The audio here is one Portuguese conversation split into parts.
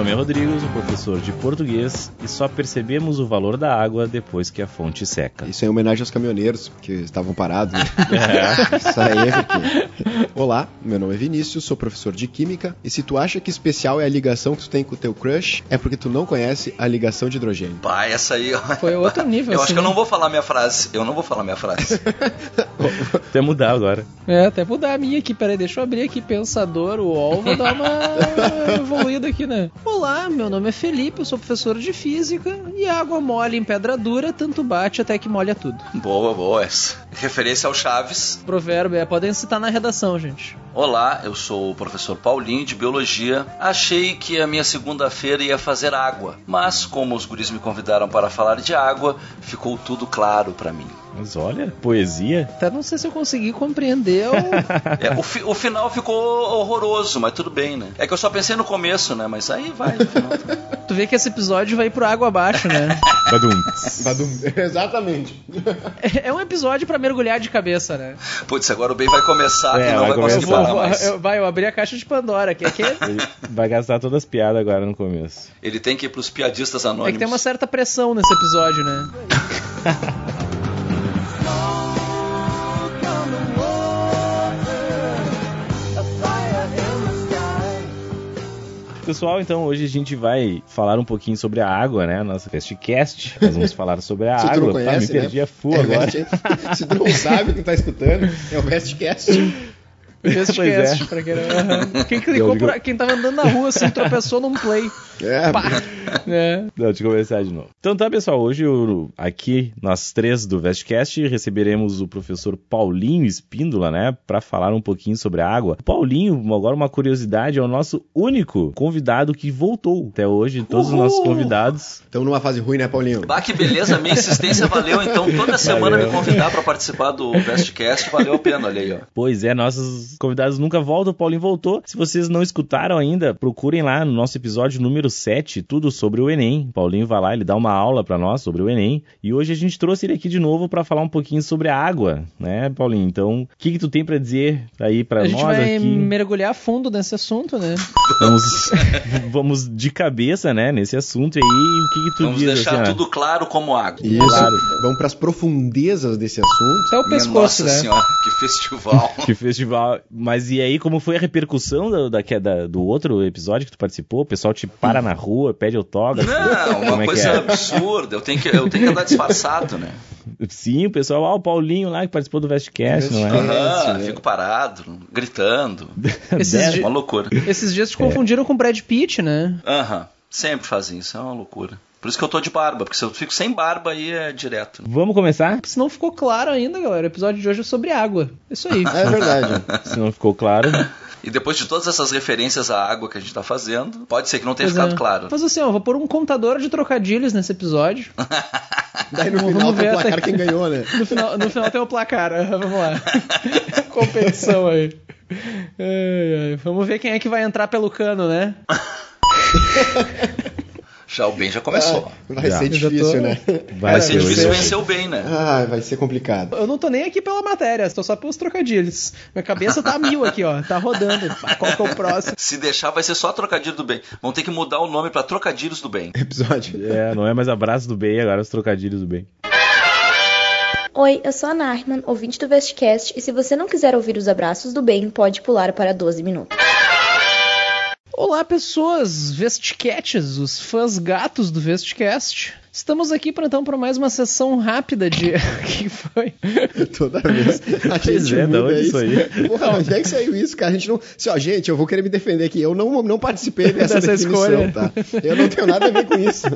Nome é Rodrigo, sou professor de português e só percebemos o valor da água depois que a fonte seca. Isso é em homenagem aos caminhoneiros que estavam parados. Né? É. Isso aí é porque... Olá, meu nome é Vinícius, sou professor de Química e se tu acha que especial é a ligação que tu tem com o teu crush, é porque tu não conhece a ligação de hidrogênio. Pá, essa aí... Foi outro nível, Eu assim, acho que eu né? não vou falar minha frase. Eu não vou falar minha frase. Até mudar agora. É, até mudar a minha aqui, peraí, deixa eu abrir aqui Pensador, o UOL, vou dar uma evoluída aqui, né? Olá, meu nome é Felipe, eu sou professor de Física e água mole em pedra dura, tanto bate até que molha tudo. boa, boa essa. Referência ao Chaves. Provérbio, é, podem citar na redação, gente. Olá, eu sou o professor Paulinho de Biologia. Achei que a minha segunda-feira ia fazer água, mas como os guris me convidaram para falar de água, ficou tudo claro para mim. Mas olha, poesia. Até não sei se eu consegui compreender o... É, o, fi- o final ficou horroroso, mas tudo bem, né? É que eu só pensei no começo, né? Mas aí vai no final. Tu vê que esse episódio vai pro água abaixo, né? Badum. Badum. Exatamente. É um episódio pra mergulhar de cabeça, né? Putz, agora o bem vai começar É, e não vai vai conseguir mais. eu, vai, eu abri a caixa de Pandora, que aqui é, Ele vai gastar todas as piadas agora no começo. Ele tem que ir pros piadistas é anônimos. que tem uma certa pressão nesse episódio, né? Pessoal, então hoje a gente vai falar um pouquinho sobre a água, né? Nossa Festcast. Nós vamos falar sobre a Se tu água. não conhece, ah, me perdi né? a full É, agora. Vest- Se tu não sabe quem tá escutando, é o Vestcast. Vestcast, Pois é. pra quem, não- quem clicou Eu digo- por, quem tava andando na rua assim, tropeçou num play. É, Pá. É. Não, deixa eu começar de novo. Então tá, pessoal, hoje o- aqui nós três do Vestcast receberemos o professor Paulinho Espíndola, né, Pra falar um pouquinho sobre a água. O Paulinho, agora uma curiosidade, é o nosso único convidado que voltou até hoje, todos os nossos convidados. Estamos numa fase ruim, né, Paulinho? Bah, que beleza, minha insistência valeu. Então, toda semana Valeu. me convidar para participar do Bestcast valeu a pena, olha aí, ó. Pois é, nossos convidados nunca voltam, o Paulinho voltou. Se vocês não escutaram ainda, procurem lá no nosso episódio número 7, tudo sobre o Enem. O Paulinho vai lá, ele dá uma aula pra nós sobre o Enem. E hoje a gente trouxe ele aqui de novo pra falar um pouquinho sobre a água, né, Paulinho? Então, o que que tu tem pra dizer aí pra A nós gente vai aqui? mergulhar a fundo nesse assunto, né? Vamos, vamos de cabeça, né, nesse assunto aí. O que que tu Vamos diz, deixar assim, tudo claro como água. Isso. Claro. Vamos pras profundezas desse assunto. Até o Minha pescoço, Nossa né? senhora, que festival. Que festival. Mas e aí, como foi a repercussão do, da, da- do outro episódio que tu participou? O pessoal te para na rua, pede autógrafo? Não, Como uma é que coisa é? absurda. Eu tenho, que, eu tenho que andar disfarçado, né? Sim, o pessoal, ah, o Paulinho lá que participou do Vestcast, não é? Aham, né? fico parado, gritando. Esses, di- Uma loucura. esses dias te confundiram com o Brad Pitt, né? Aham, sempre fazem isso, é uma loucura. Por isso que eu tô de barba, porque se eu fico sem barba aí é direto. Vamos começar? Se não ficou claro ainda, galera, o episódio de hoje é sobre água. Isso aí. É verdade. Se não ficou claro. E depois de todas essas referências à água que a gente tá fazendo, pode ser que não tenha Pois ficado é. claro. Mas assim, ó, vou pôr um contador de trocadilhos nesse episódio. Daí no Vamos final ver tem o até placar quem ganhou, né? No final, no final tem o placar. Vamos lá. Competição aí. Ai, ai. Vamos ver quem é que vai entrar pelo cano, né? Já o bem já começou. Vai Já. ser difícil, tô- né? Vai Vai ser ser difícil vencer o bem, né? Ah, vai ser complicado. Eu não tô nem aqui pela matéria, estou só pelos trocadilhos. Minha cabeça tá a mil aqui, ó. Tá rodando. Qual que é o próximo? Se deixar, vai ser só trocadilho do bem. Vão ter que mudar o nome pra Trocadilhos do Bem. Episódio. É, não é mais abraço do bem, agora os trocadilhos do bem. Oi, eu sou a Narman, ouvinte do Vestcast, e se você não quiser ouvir os abraços do bem, pode pular para 12 minutos. Olá, pessoas, Vestcats, os fãs gatos do Vestcast. Estamos aqui para então para mais uma sessão rápida de. O que foi? Toda vez. A Pois gente é, muda onde isso. isso aí? Porra, onde é que saiu isso, cara? A gente não. Assim, ó, gente, eu vou querer me defender aqui. Eu não, não participei dessa, Dessa escolha. tá? Eu não tenho nada a ver com isso.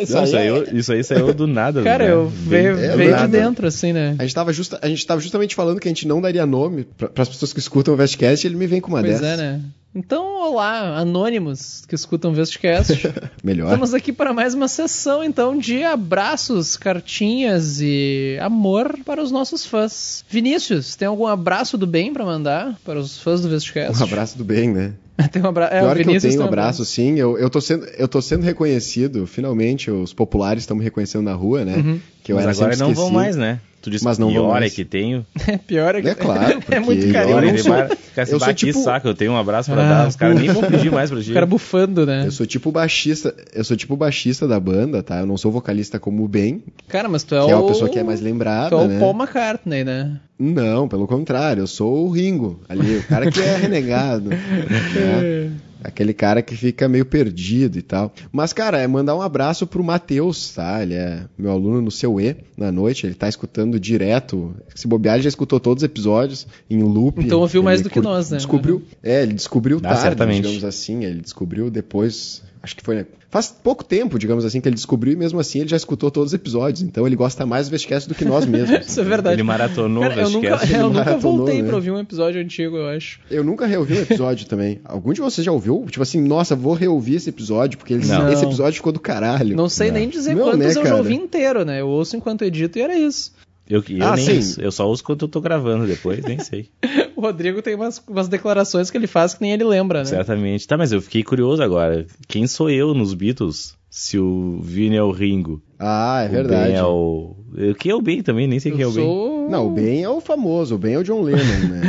Isso Não, aí isso, é- isso aí saiu do nada. Cara, né? eu veio, é, veio de nada. dentro, assim, né? A gente, tava justa, a gente tava justamente falando que a gente não daria nome para as pessoas que escutam o Vestcast e ele me vem com uma Pois dessas. é, né? Então, olá, anônimos que escutam o Vestcast. Melhor. Estamos aqui para mais uma sessão, então, de abraços, cartinhas e amor para os nossos fãs. Vinícius, tem algum abraço do bem para mandar para os fãs do Vestcast? Um abraço do bem, né? Tem um abra... é, o Pior que eu tenho um abraço, sim. Eu, eu, tô sendo, eu tô sendo reconhecido, finalmente, os populares estão me reconhecendo na rua, né? Uhum. Que eu Mas era agora não vão mais, né? Tu disse Mas não vão pior é que tenho. É pior é que É claro, é muito carinho. eu sou- eu sou "Bah, que tipo- saco, eu tenho um abraço pra Ah, dar. Os caras nem vão pedir mais pra ti. O cara bufando, né? Eu sou tipo baixista, eu sou tipo baixista da banda, tá? Eu não sou vocalista como o Ben, Cara, mas tu é que o... é uma pessoa que é mais Tu lembrada, é o né? Paul McCartney, né? Não, pelo contrário, eu sou o Ringo, ali, o cara que é renegado, né? Aquele cara que fica meio perdido e tal. Mas, cara, é mandar um abraço pro Matheus, tá? Ele é meu aluno no seu E na noite, ele tá escutando direto. Se bobear, ele já escutou todos os episódios em loop. Então ouviu mais do que nós, né? Descobriu, é, ele descobriu Ah, tarde, certamente. digamos assim. Ele descobriu depois, acho que foi faz pouco tempo, digamos assim, que ele descobriu e mesmo assim ele já escutou todos os episódios. Então ele gosta mais do Vestcast do que nós mesmos. Isso é verdade. Ele maratonou o Cara, eu nunca, Vestcast. eu nunca voltei né? pra ouvir um episódio antigo, eu acho. Eu nunca reouvi um episódio também. Algum de vocês já ouviu? Tipo assim, nossa, vou reouvir esse episódio, porque ele- esse episódio ficou do caralho. Não sei Não. nem dizer Não, quantos né, eu já ouvi inteiro, né? Eu ouço enquanto edito e era isso. Eu, eu Ah, nem sim. isso. Eu só uso quando eu tô gravando depois, nem sei. O Rodrigo tem umas, umas declarações que ele faz que nem ele lembra, né? Certamente. Tá, mas eu fiquei curioso agora. Quem sou eu nos Beatles? Se o Vini é o Ringo. Ah, é O verdade. Ben é o. Quem é o Ben também? Nem sei quem é Eu o Ben. sou... Não, o Ben é o famoso, o Ben é o John Lennon, né?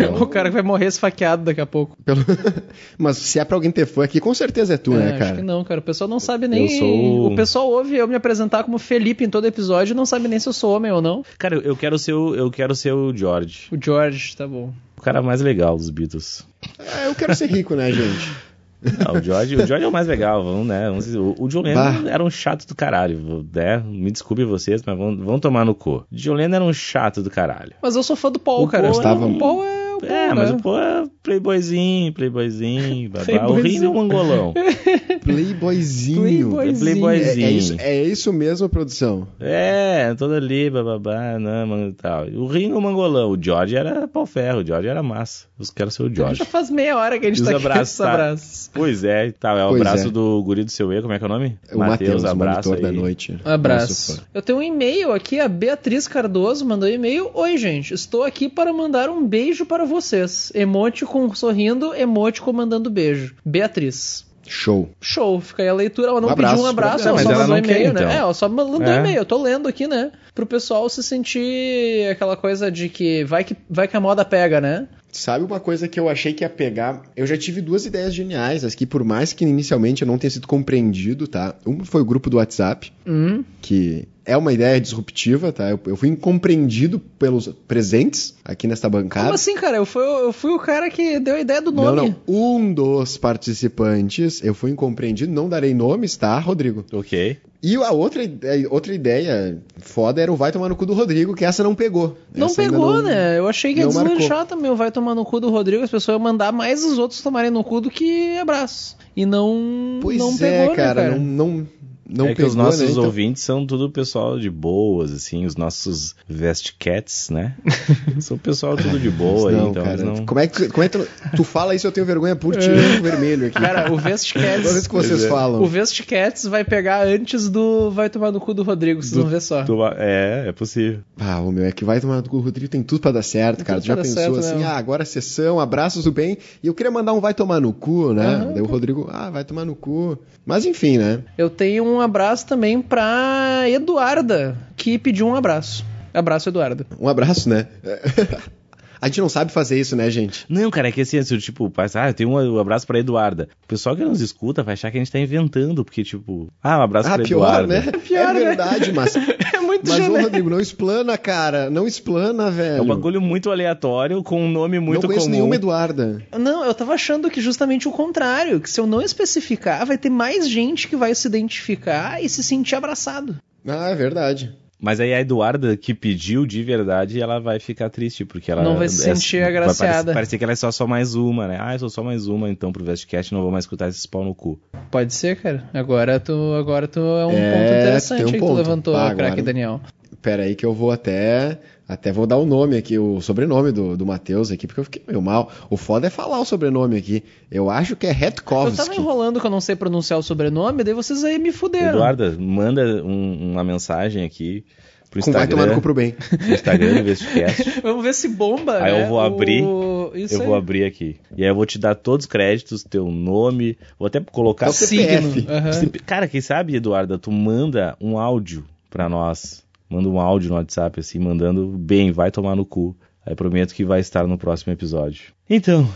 É O cara que vai morrer esfaqueado daqui a pouco. Pelo- Mas se é pra alguém ter fã aqui, com certeza é tu, É, né, Acho cara? que não, cara. O pessoal não sabe nem. Eu sou- O pessoal ouve eu me apresentar como Felipe em todo episódio e não sabe nem se eu sou homem ou não. Cara, eu quero ser o, eu quero ser o George. O George, tá bom. O cara mais legal dos Beatles. É, eu quero ser rico, né, gente? Não, o George, o George é o mais legal, vamos, né? Vamos dizer, o, o John Lennon Bah. era um chato do caralho, né? Me desculpe vocês, mas vão, vão tomar no cu. O John Lennon era um chato do caralho. Mas eu sou fã do Paul, O cara. Paul estava- O Paul é o Paul, É, mas né? o pô é playboyzinho, playboyzinho, babá. o Playboyzinho. Ringo é um mangolão. Playboyzinho. Playboy- É É, playboyzinho. é isso, é isso mesmo, produção. É, todo ali, bababá, não, mano, e tal. O Ringo é um mangolão, o George era pau ferro, o George era massa. Os quero ser o George. Já faz meia hora que a gente Os tá abraços, tá? abraços. Pois é, e tal, é o Pois abraço é. do guri do seu E, como é que é o nome? O Matheus, abraço aí. da noite. Abraço. Eu tenho um e-mail aqui, a Beatriz Cardoso mandou um e-mail. Oi, gente, estou aqui para mandar um beijo para vocês. Emote com sorrindo, emote com mandando beijo. Beatriz. Show. Show, fica aí a leitura. Ela não Um abraço pediu um abraço, ela. ela Mas só ela mandou não quer, e-mail, né? então. É, ela só mandou É. e-mail. Eu tô lendo aqui, né? Pro pessoal se sentir aquela coisa de que vai que, vai que a moda pega, né? Sabe uma coisa que eu achei que ia pegar? Eu já tive duas ideias geniais, as que por mais que inicialmente eu não tenha sido compreendido, tá? Uma foi o grupo do WhatsApp, Hum. que é uma ideia disruptiva, tá? Eu, eu fui incompreendido pelos presentes aqui nesta bancada. Como assim, cara? Eu fui, eu fui o cara que deu a ideia do nome. Não, não. Um dos participantes, eu fui incompreendido, não darei nomes, tá, Rodrigo? Ok. E a outra, ide- outra ideia foda era o vai tomar no cu do Rodrigo, que essa não pegou. Não Essa pegou, não- né? Eu achei que ia marcou. deslanchar também. o Vai tomar no cu do Rodrigo. As pessoas iam mandar mais os outros tomarem no cu do que abraço. E não, Pois não é, pegou, cara, né, cara? não, não, não é que pegou, os nossos né? Então- ouvintes são tudo pessoal de boas, assim, os nossos vestcats, né? são pessoal tudo de boa, não, então cara. não... Como é que, como é que tu, tu fala isso, eu tenho vergonha por ti, eu vermelho aqui. Cara, o Toda vez Vestcats... que vocês é. falam. o Vestcats vai pegar antes do Vai tomar no cu do Rodrigo, vocês Do- vão ver só. Tu- É, é possível. Ah, o meu é que vai tomar no cu, o Rodrigo tem tudo pra dar certo, cara. tudo Tu já pensou certo, assim, né? ah, agora sessão, abraços do bem. E eu queria mandar um vai tomar no cu, né? Aham. Daí o Rodrigo, ah, vai tomar no cu. Mas enfim, né? Eu tenho um abraço também pra Eduarda, que pediu um abraço. Abraço, Eduarda. Um abraço, né? A gente não sabe fazer isso, né, gente? Não, cara, é que assim, assim, tipo, ah, eu tenho um abraço pra Eduarda. O pessoal que nos escuta vai achar que a gente tá inventando, porque, tipo, ah, um abraço Ah, pra pior, Eduarda. né? Pior, é né? verdade, mas. É muito Mas, ô. Rodrigo, não explana, cara. Não explana, velho. É um bagulho muito aleatório, com um nome muito não conheço comum. nenhuma Eduarda. Não, eu tava achando que justamente o contrário, que se eu não especificar, vai ter mais gente que vai se identificar e se sentir abraçado. Ah, é verdade. Mas aí a Eduarda que pediu de verdade, ela vai ficar triste, porque ela... Não vai se é- sentir vai agraciada. parecer, parecer que ela é só, só mais uma, né? Ah, eu sou só mais uma, então pro Vestcast não vou mais escutar esses pau no cu. Pode ser, cara. Agora tu, agora tu é um É, ponto interessante um aí que tu levantou, Tá, craque agora- Daniel. Pera aí que eu vou até. Até vou dar o nome aqui, o sobrenome do, do Matheus aqui, porque eu fiquei meio mal. O foda é falar o sobrenome aqui. Eu acho que é Eu tava Hetkovski. enrolando que eu não sei pronunciar o sobrenome, daí vocês aí me fuderam. Eduarda, manda um- uma mensagem aqui pro Com vai tomar no Instagram, cu pro bem. pro Instagram do Investicast. Vamos ver se bomba, Aí né? eu vou abrir, O- Isso eu aí. vou abrir aqui. E aí eu vou te dar todos os créditos, teu nome, vou até colocar... Teu CPF. Se- Cara, quem sabe, Eduarda, tu manda um áudio pra nós. Manda um áudio no WhatsApp, assim, mandando bem, vai tomar no cu. Aí prometo que vai estar no próximo episódio. Então,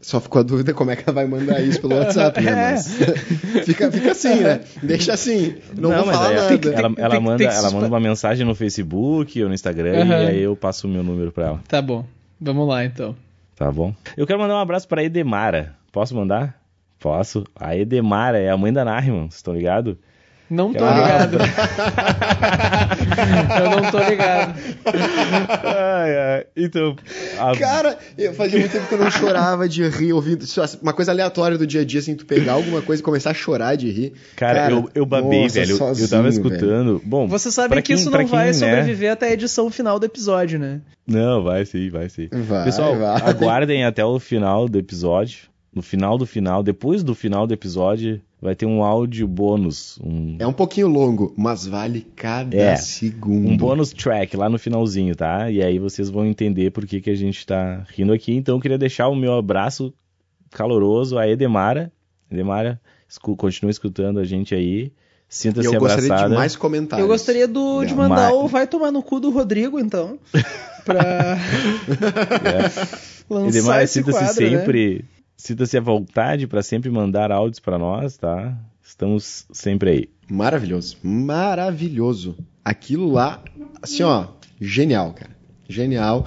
Só ficou a dúvida como é que ela vai mandar isso pelo WhatsApp, né? É. Mas fica, fica assim, né? Deixa assim. Não, vou mas falar aí nada. ela, ela, tem- ela tem- manda, tem ela manda uma mensagem no Facebook ou no Instagram e Aham. aí eu passo o meu número pra ela. Tá bom. Vamos lá, então. Tá bom? Eu quero mandar um abraço pra Edemara. Posso mandar? Posso. A Edemara é a mãe da Nariman, vocês estão ligados? Não tô Ah. ligado. eu não tô ligado. ai, ai. Então, a- Cara, eu fazia muito tempo que eu não chorava de rir ouvindo. Uma coisa aleatória do dia a dia, assim, tu pegar alguma coisa e começar a chorar de rir. cara, eu, eu babei, nossa, velho. Eu- eu sozinho, tava velho. escutando. Bom, Você sabe que quem- isso não vai quem, né? sobreviver até a edição final do episódio, né? Não, vai sim, vai sim. Vai, Pessoal, vai. aguardem até o final do episódio. No final do final, depois do final do episódio, vai ter um áudio bônus. Um, É um pouquinho longo, mas vale cada É, segundo. um bônus track lá no finalzinho, tá? E aí vocês vão entender por que, que a gente tá rindo aqui. Então eu queria deixar o meu abraço caloroso a Edemara. Edemara, escu continua escutando a gente aí. Sinta-se eu gostaria abraçada. de mais comentários. Eu gostaria do, de mandar o Vai Tomar no Cu do Rodrigo, então. Pra É. lançar Edemara, sinta-se quadro, né? Sinta-se à vontade para sempre mandar áudios para nós, tá? Estamos sempre aí. Maravilhoso. Maravilhoso. Aquilo lá, assim, ó, genial, cara. Genial.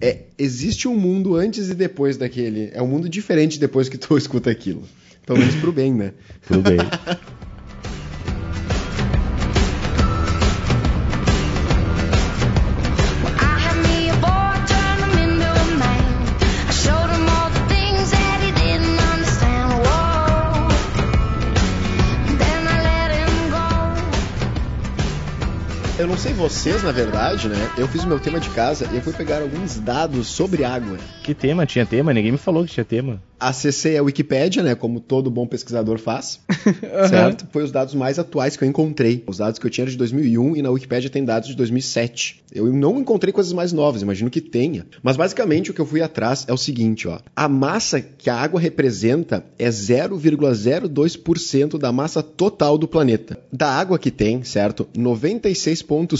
É, existe um mundo antes e depois daquele. É um mundo diferente depois que tu escuta aquilo. Pelo menos pro bem, né? Tudo bem. sei vocês, na verdade, né? Eu fiz o meu tema de casa e eu fui pegar alguns dados sobre água. Que tema? Tinha tema? Ninguém me falou que tinha tema. Acessei a Wikipédia, né? Como todo bom pesquisador faz. certo? Foi os dados mais atuais que eu encontrei. Os dados que eu tinha eram de 2001 e na Wikipédia tem dados de 2007. Eu não encontrei coisas mais novas, imagino que tenha. Mas basicamente o que eu fui atrás é o seguinte, ó. A massa que a água representa é 0,02% da massa total do planeta. Da água que tem, certo? 96,5%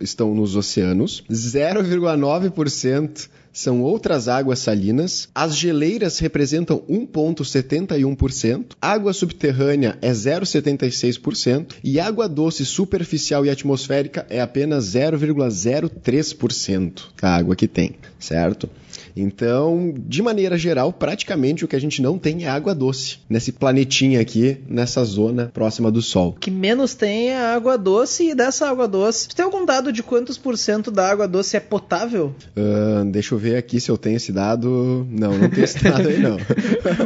estão nos oceanos, 0,9% são outras águas salinas. As geleiras representam 1,71%. Água subterrânea é 0,76%. E água doce superficial e atmosférica é apenas 0,03% da água que tem, certo? Então, de maneira geral, praticamente o que a gente não tem é água doce nesse planetinha aqui, nessa zona próxima do Sol. O que menos tem é a água doce e dessa água doce. Tu tem algum dado de quantos por cento da água doce é potável? Ahn, deixa eu ver aqui se eu tenho esse dado. Não, não tenho esse dado aí, não.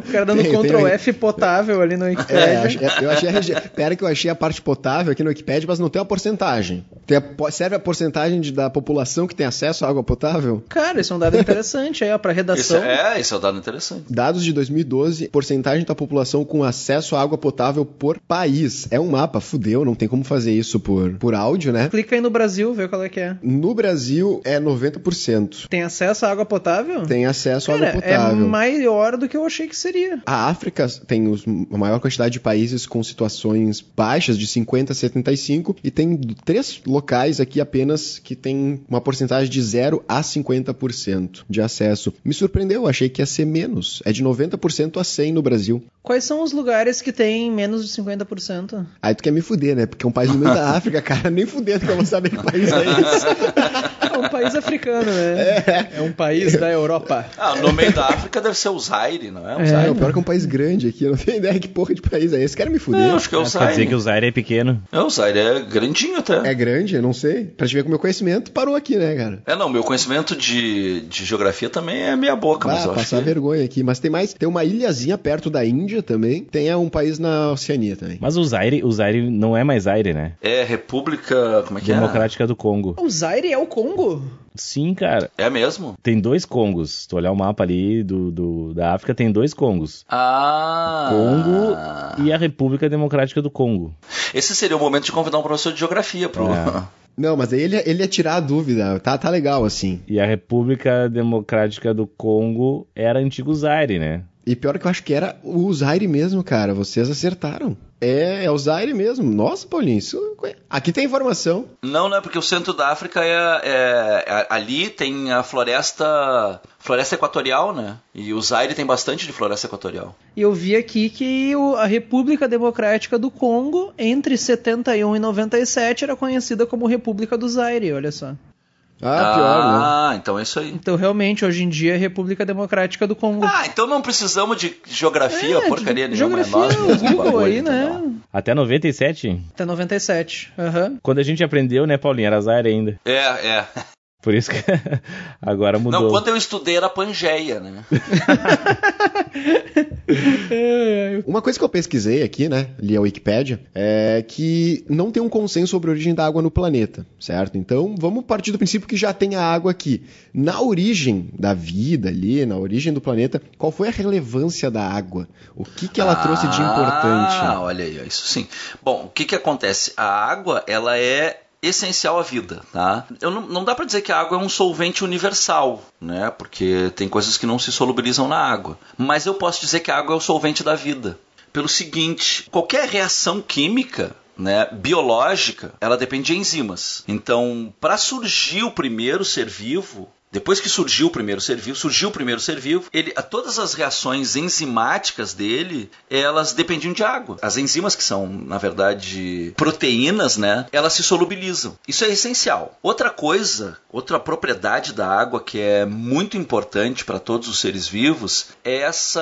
O cara dando Tem, Ctrl tem. F potável ali no É, Wikipedia. ach- eu achei a regi... Pera que eu achei a parte potável aqui no Wikipedia, mas não tem a porcentagem. Tem a Serve a porcentagem de- da população que tem acesso à água potável? Cara, isso é um dado interessante aí, ó, pra Isso redação. é, isso é um dado interessante. Dados de 2012, porcentagem da população com acesso à água potável por país. É um mapa, fudeu, não tem como fazer isso por, por áudio, né? Clica aí no Brasil, vê qual é que é. No Brasil é 90%. Tem acesso à água potável? Tem acesso à Cara, água é potável. maior do que eu achei que seria. A África tem os- a maior quantidade de países com situações baixas, de 50 a 75, e tem três locais aqui apenas que tem uma porcentagem de 0 a 50% de acesso. Me surpreendeu, achei que ia ser menos. É de 90% a 100 no Brasil. Quais são os lugares que tem menos de 50%? Aí tu quer me fuder, né? Porque é um país no meio da África, cara, nem fudendo que eu vou saber que país é esse. É um país africano, né? É, um país da Europa. Ah, no meio da África deve ser o Zaire, não é? O É. Zaire. É, o pior é que é um país grande aqui, eu não tenho ideia que porra de país é esse. Querem me fuder? Não, acho que é o Quer dizer Zaire. que o Zaire é pequeno. É, o Zaire é grandinho até. É grande, eu não sei. Pra te ver com o meu conhecimento, parou aqui, né, cara? É, não, meu conhecimento de, de geografia também é meia boca, mas Ah, eu acho passar que... vergonha aqui. Mas tem mais, tem uma ilhazinha perto da Índia também. Tem é, um país na Oceania também. Mas o Zaire, o Zaire não é mais Zaire, né? É República... como é que é? Democrática do Congo. O Zaire é o Congo? Sim, cara. É mesmo? Tem dois Congos. Se tu olhar o mapa ali do, do- da África, tem dois Congos. Ah. Congo e a República Democrática do Congo. Esse seria o momento de convidar um professor de geografia pro. É. Não, mas ele, ele ia tirar a dúvida. Tá, tá legal, assim. E a República Democrática do Congo era antigo Zaire, né? E pior que eu acho que era o Zaire mesmo, cara. Vocês acertaram. É, é o Zaire mesmo. Nossa, Paulinho, isso... Aqui tem informação. Não, não é porque o centro da África é, é- é- ali tem a floresta floresta equatorial, né? E o Zaire tem bastante de floresta equatorial. E eu vi aqui que o- a República Democrática do Congo, entre 71 e 97, era conhecida como República do Zaire, olha só. Ah, pior, né? Ah, então é isso aí. Então, realmente, hoje em dia é República Democrática do Congo. Ah, então não precisamos de geografia, É, porcaria nenhuma. Geografia, é nós Google aí, né? Até 97. Até 97. Aham. Quando a gente aprendeu, né, Paulinho? Era Zaire ainda. É, é. Por isso que agora mudou. Não, quando eu estudei era Pangeia, né? Uma coisa que eu pesquisei aqui, né, li a Wikipédia, é que não tem um consenso sobre a origem da água no planeta, certo? Então, vamos partir do princípio que já tem a água aqui. Na origem da vida ali, na origem do planeta, qual foi a relevância da água? O que, que ela trouxe de Ah, importante? olha aí, ó, isso sim. Bom, o que que acontece? A água, ela é essencial à vida, tá? Eu não, não dá para dizer que a água é um solvente universal, né? Porque tem coisas que não se solubilizam na água. Mas eu posso dizer que a água é o solvente da vida. Pelo seguinte, qualquer reação química né, biológica, ela depende de enzimas. Então, para surgir o primeiro ser vivo, depois que surgiu o primeiro ser vivo, surgiu o primeiro ser vivo, ele, a- todas as reações enzimáticas dele, elas dependiam de água. As enzimas que são, na verdade, proteínas, né, elas se solubilizam. Isso é essencial. Outra coisa, outra propriedade da água que é muito importante para todos os seres vivos é essa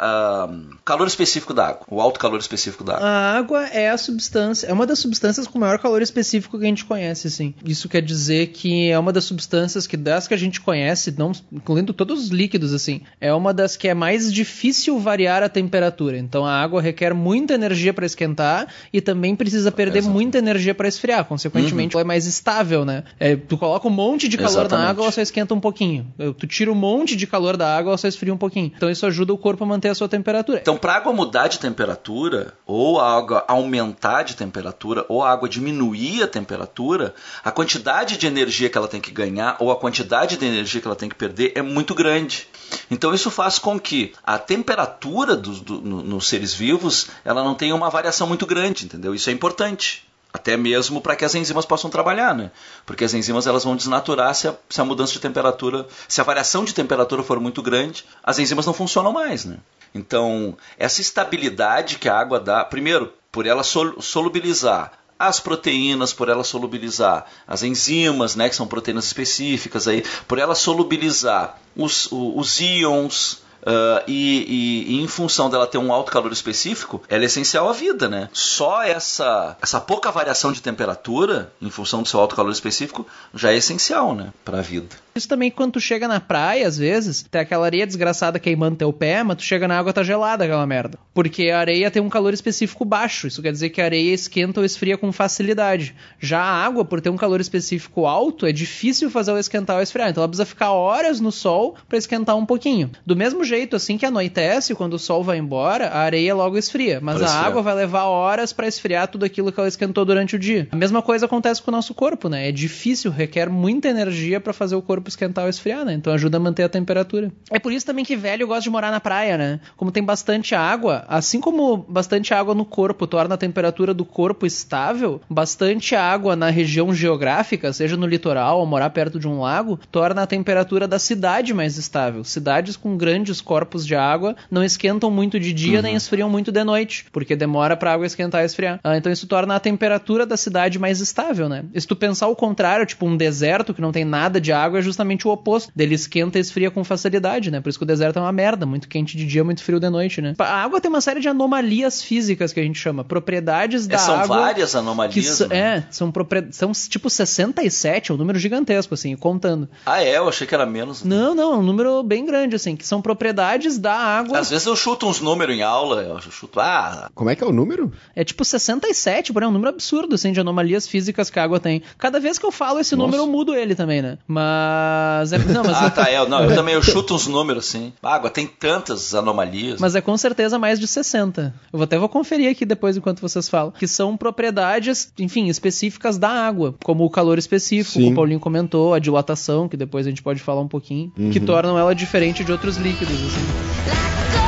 ah, calor específico da água, o alto calor específico da água. A água é a substância, é uma das substâncias com maior calor específico que a gente conhece, assim. Isso quer dizer que é uma das substâncias que das que a gente conhece, não incluindo todos os líquidos, assim, é uma das que é mais difícil variar a temperatura. Então a água requer muita energia para esquentar e também precisa perder Exato. muita energia para esfriar. Consequentemente, ela é mais estável, né? É, tu coloca um monte de calor na Exatamente. água, ela só esquenta um pouquinho. Tu tira um monte de calor da água, ela só esfria um pouquinho. Então isso ajuda o corpo a manter a sua temperatura. Então, para a água mudar de temperatura, ou a água aumentar de temperatura, ou a água diminuir a temperatura, a quantidade de energia que ela tem que ganhar, ou a quantidade de energia que ela tem que perder é muito grande. Então, isso faz com que a temperatura dos, do- no- nos seres vivos ela não tenha uma variação muito grande, entendeu? Isso é importante. Até mesmo para que as enzimas possam trabalhar, né? Porque as enzimas elas vão desnaturar se a, se a mudança de temperatura, se a variação de temperatura for muito grande, as enzimas não funcionam mais, né? Então, essa estabilidade que a água dá, primeiro, por ela sol- solubilizar as proteínas, por ela solubilizar as enzimas, né, que são proteínas específicas aí, por ela solubilizar os, o- os íons, ah, e, e- e em função dela ter um alto calor específico, ela é essencial à vida, né? Só essa, essa pouca variação de temperatura, em função do seu alto calor específico, já é essencial, né, para a vida. Isso também quando tu chega na praia, às vezes, tem aquela areia desgraçada queimando teu pé, mas tu chega na água tá gelada aquela merda. Porque a areia tem um calor específico baixo. Isso quer dizer que a areia esquenta ou esfria com facilidade. Já a água, por ter um calor específico alto, é difícil fazer ela esquentar ou esfriar. Então ela precisa ficar horas no sol para esquentar um pouquinho. Do mesmo jeito, assim que anoitece, quando o sol vai embora, a areia logo esfria. Mas Pra a água vai levar horas para esfriar tudo aquilo que ela esquentou durante o dia. A mesma coisa acontece com o nosso corpo, né? É difícil, requer muita energia para fazer o corpo esquentar ou esfriar, né? Então ajuda a manter a temperatura. É por isso também que velho gosta de morar na praia, né? Como tem bastante água, assim como bastante água no corpo torna a temperatura do corpo estável, bastante água na região geográfica, seja no litoral ou morar perto de um lago, torna a temperatura da cidade mais estável. Cidades com grandes corpos de água não esquentam muito de dia nem esfriam muito de noite, porque demora pra água esquentar e esfriar. Ah, então isso torna a temperatura da cidade mais estável, né? Se tu pensar o contrário, tipo um deserto que não tem nada de água, é justamente o oposto. Dele esquenta e esfria com facilidade, né? Por isso que o deserto é uma merda, muito quente de dia, muito frio de noite, né? A água tem uma série de anomalias físicas que a gente chama, propriedades da É, são água. várias Que anomalias. s- né? é, são, são tipo 67, é um número gigantesco, assim, contando. Ah, é? Eu achei que era menos. Não, não, é um número bem grande, assim, que são propriedades da água. Às vezes eu chuto uns números em aula, eu chuto, ah, Como é que é o número? É tipo 67, porém é um número absurdo, assim, de anomalias físicas que a água tem. Cada vez que eu falo esse Nossa. número, eu mudo ele também, né? Mas... É, não, mas... ah, tá, eu, não, eu também eu chuto uns números assim. A água tem tantas anomalias. Mas é com certeza mais de 60. Eu vou até vou conferir aqui depois enquanto vocês falam. Que são propriedades, enfim, específicas da água. Como o calor específico, Sim. como o Paulinho comentou, a dilatação, que depois a gente pode falar um pouquinho. Que Uhum. tornam ela diferente de outros líquidos. Like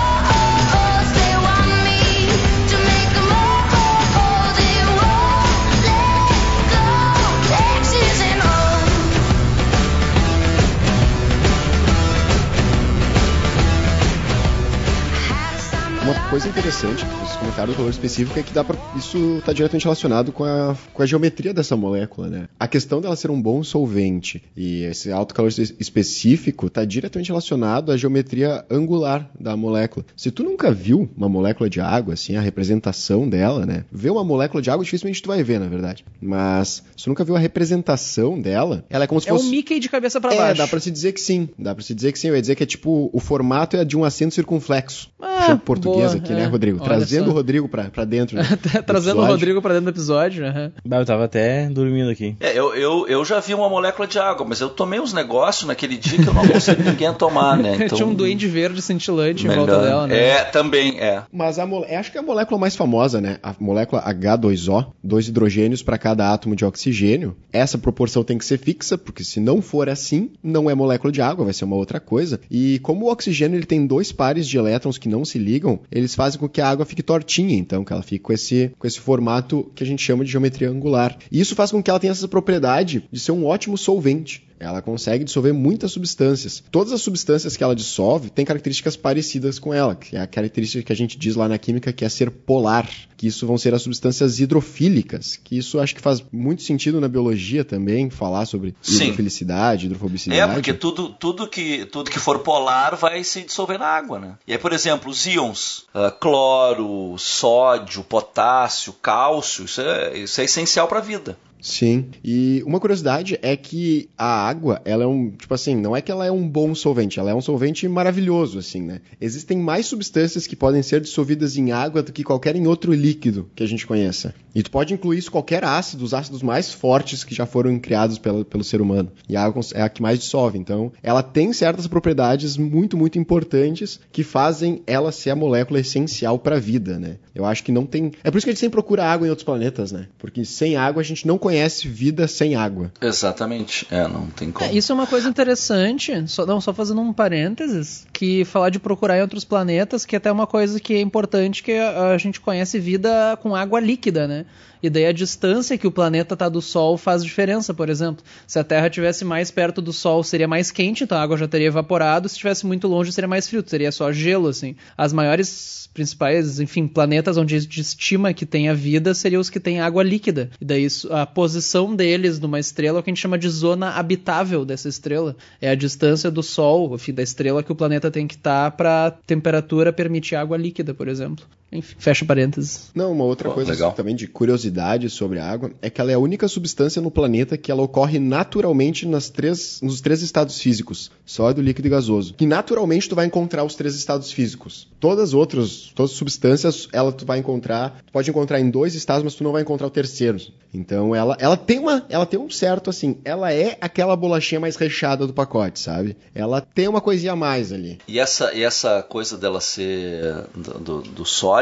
Uma coisa interessante, esse comentário do calor específico, é que dá pra, isso está diretamente relacionado com a, com a geometria dessa molécula, né? A questão dela ser um bom solvente e esse alto calor es- específico está diretamente relacionado à geometria angular da molécula. Se tu nunca viu uma molécula de água, assim, a representação dela, né? Ver uma molécula de água dificilmente tu vai ver, na verdade. Mas se tu nunca viu a representação dela, ela é como se É fosse... um Mickey de cabeça pra é, baixo. dá pra se dizer que sim. Dá pra se dizer que sim. Eu ia dizer que é tipo, o formato é de um acento circunflexo. Ah, português boa, aqui, é. né, Rodrigo? Olha Trazendo só. o Rodrigo pra, pra dentro. do Trazendo o. Rodrigo pra dentro do episódio. Bah, eu tava até dormindo aqui. É, eu, eu, eu já vi uma molécula de água, mas eu tomei uns negócios naquele dia que eu não aconselho ninguém a tomar, né? Então, Tinha um duende verde cintilante em melhor. volta dela, né? É, também, é. Mas a mole... acho que é a molécula mais famosa, né? A molécula H2O, dois hidrogênios para cada átomo de oxigênio. Essa proporção tem que ser fixa, porque se não for assim, não é molécula de água, vai ser uma outra coisa. E como o oxigênio ele tem dois pares de elétrons que não se ligam, eles fazem com que a água fique tortinha, então, que ela fique com esse, com esse formato que a gente chama de geometria angular. E isso faz com que ela tenha essa propriedade de ser um ótimo solvente. Ela consegue dissolver muitas substâncias. Todas as substâncias que ela dissolve têm características parecidas com ela, que é a característica que a gente diz lá na química que é ser polar, que isso vão ser as substâncias hidrofílicas, que isso acho que faz muito sentido na biologia também, falar sobre Sim. hidrofilicidade, hidrofobicidade. É, porque tudo, tudo, que, tudo que for polar vai se dissolver na água, né? E aí, por exemplo, os íons, ah, cloro, sódio, potássio, cálcio, isso é, isso é essencial para a vida. Sim. E uma curiosidade é que a água, ela é um, tipo assim, não é que ela é um bom solvente, ela é um solvente maravilhoso, assim, né? Existem mais substâncias que podem ser dissolvidas em água do que qualquer em outro líquido que a gente conheça. E tu pode incluir isso qualquer ácido, os ácidos mais fortes que já foram criados pelo, pelo ser humano. E a água é a que mais dissolve. Então, ela tem certas propriedades muito, muito importantes que fazem ela ser a molécula essencial para a vida, né? Eu acho que não tem. É por isso que a gente sempre procura água em outros planetas, né? Porque sem água a gente não conhece vida sem água. Exatamente. É, não tem como. É, isso é uma coisa interessante, só, não, só fazendo um parênteses, que falar de procurar em outros planetas, que é até uma coisa que é importante, que a, a gente conhece vida com água líquida, né? E daí a distância que o planeta está do Sol faz diferença, por exemplo. Se a Terra estivesse mais perto do Sol, seria mais quente, então a água já teria evaporado. Se estivesse muito longe, seria mais frio, seria só gelo, assim. As maiores, principais, enfim, planetas onde a gente estima que tenha vida seriam os que têm água líquida. E daí a posição deles numa estrela é o que a gente chama de zona habitável dessa estrela. É a distância do Sol, enfim, da estrela que o planeta tem que estar para temperatura permitir água líquida, por exemplo. Enfim, fecha parênteses. Não, uma outra Pô, coisa legal. também de curiosidade sobre a água é que ela é a única substância no planeta que ela ocorre naturalmente nas três, nos três estados físicos, sólido, líquido e gasoso. Que naturalmente tu vai encontrar os três estados físicos. Todas as outras, todas as substâncias, ela tu vai encontrar, tu pode encontrar em dois estados, mas tu não vai encontrar o terceiro. Então ela, ela tem uma, ela tem um certo assim, ela é aquela bolachinha mais recheada do pacote, sabe? Ela tem uma coisinha a mais ali. E essa, e essa coisa dela ser do, do- do sólido,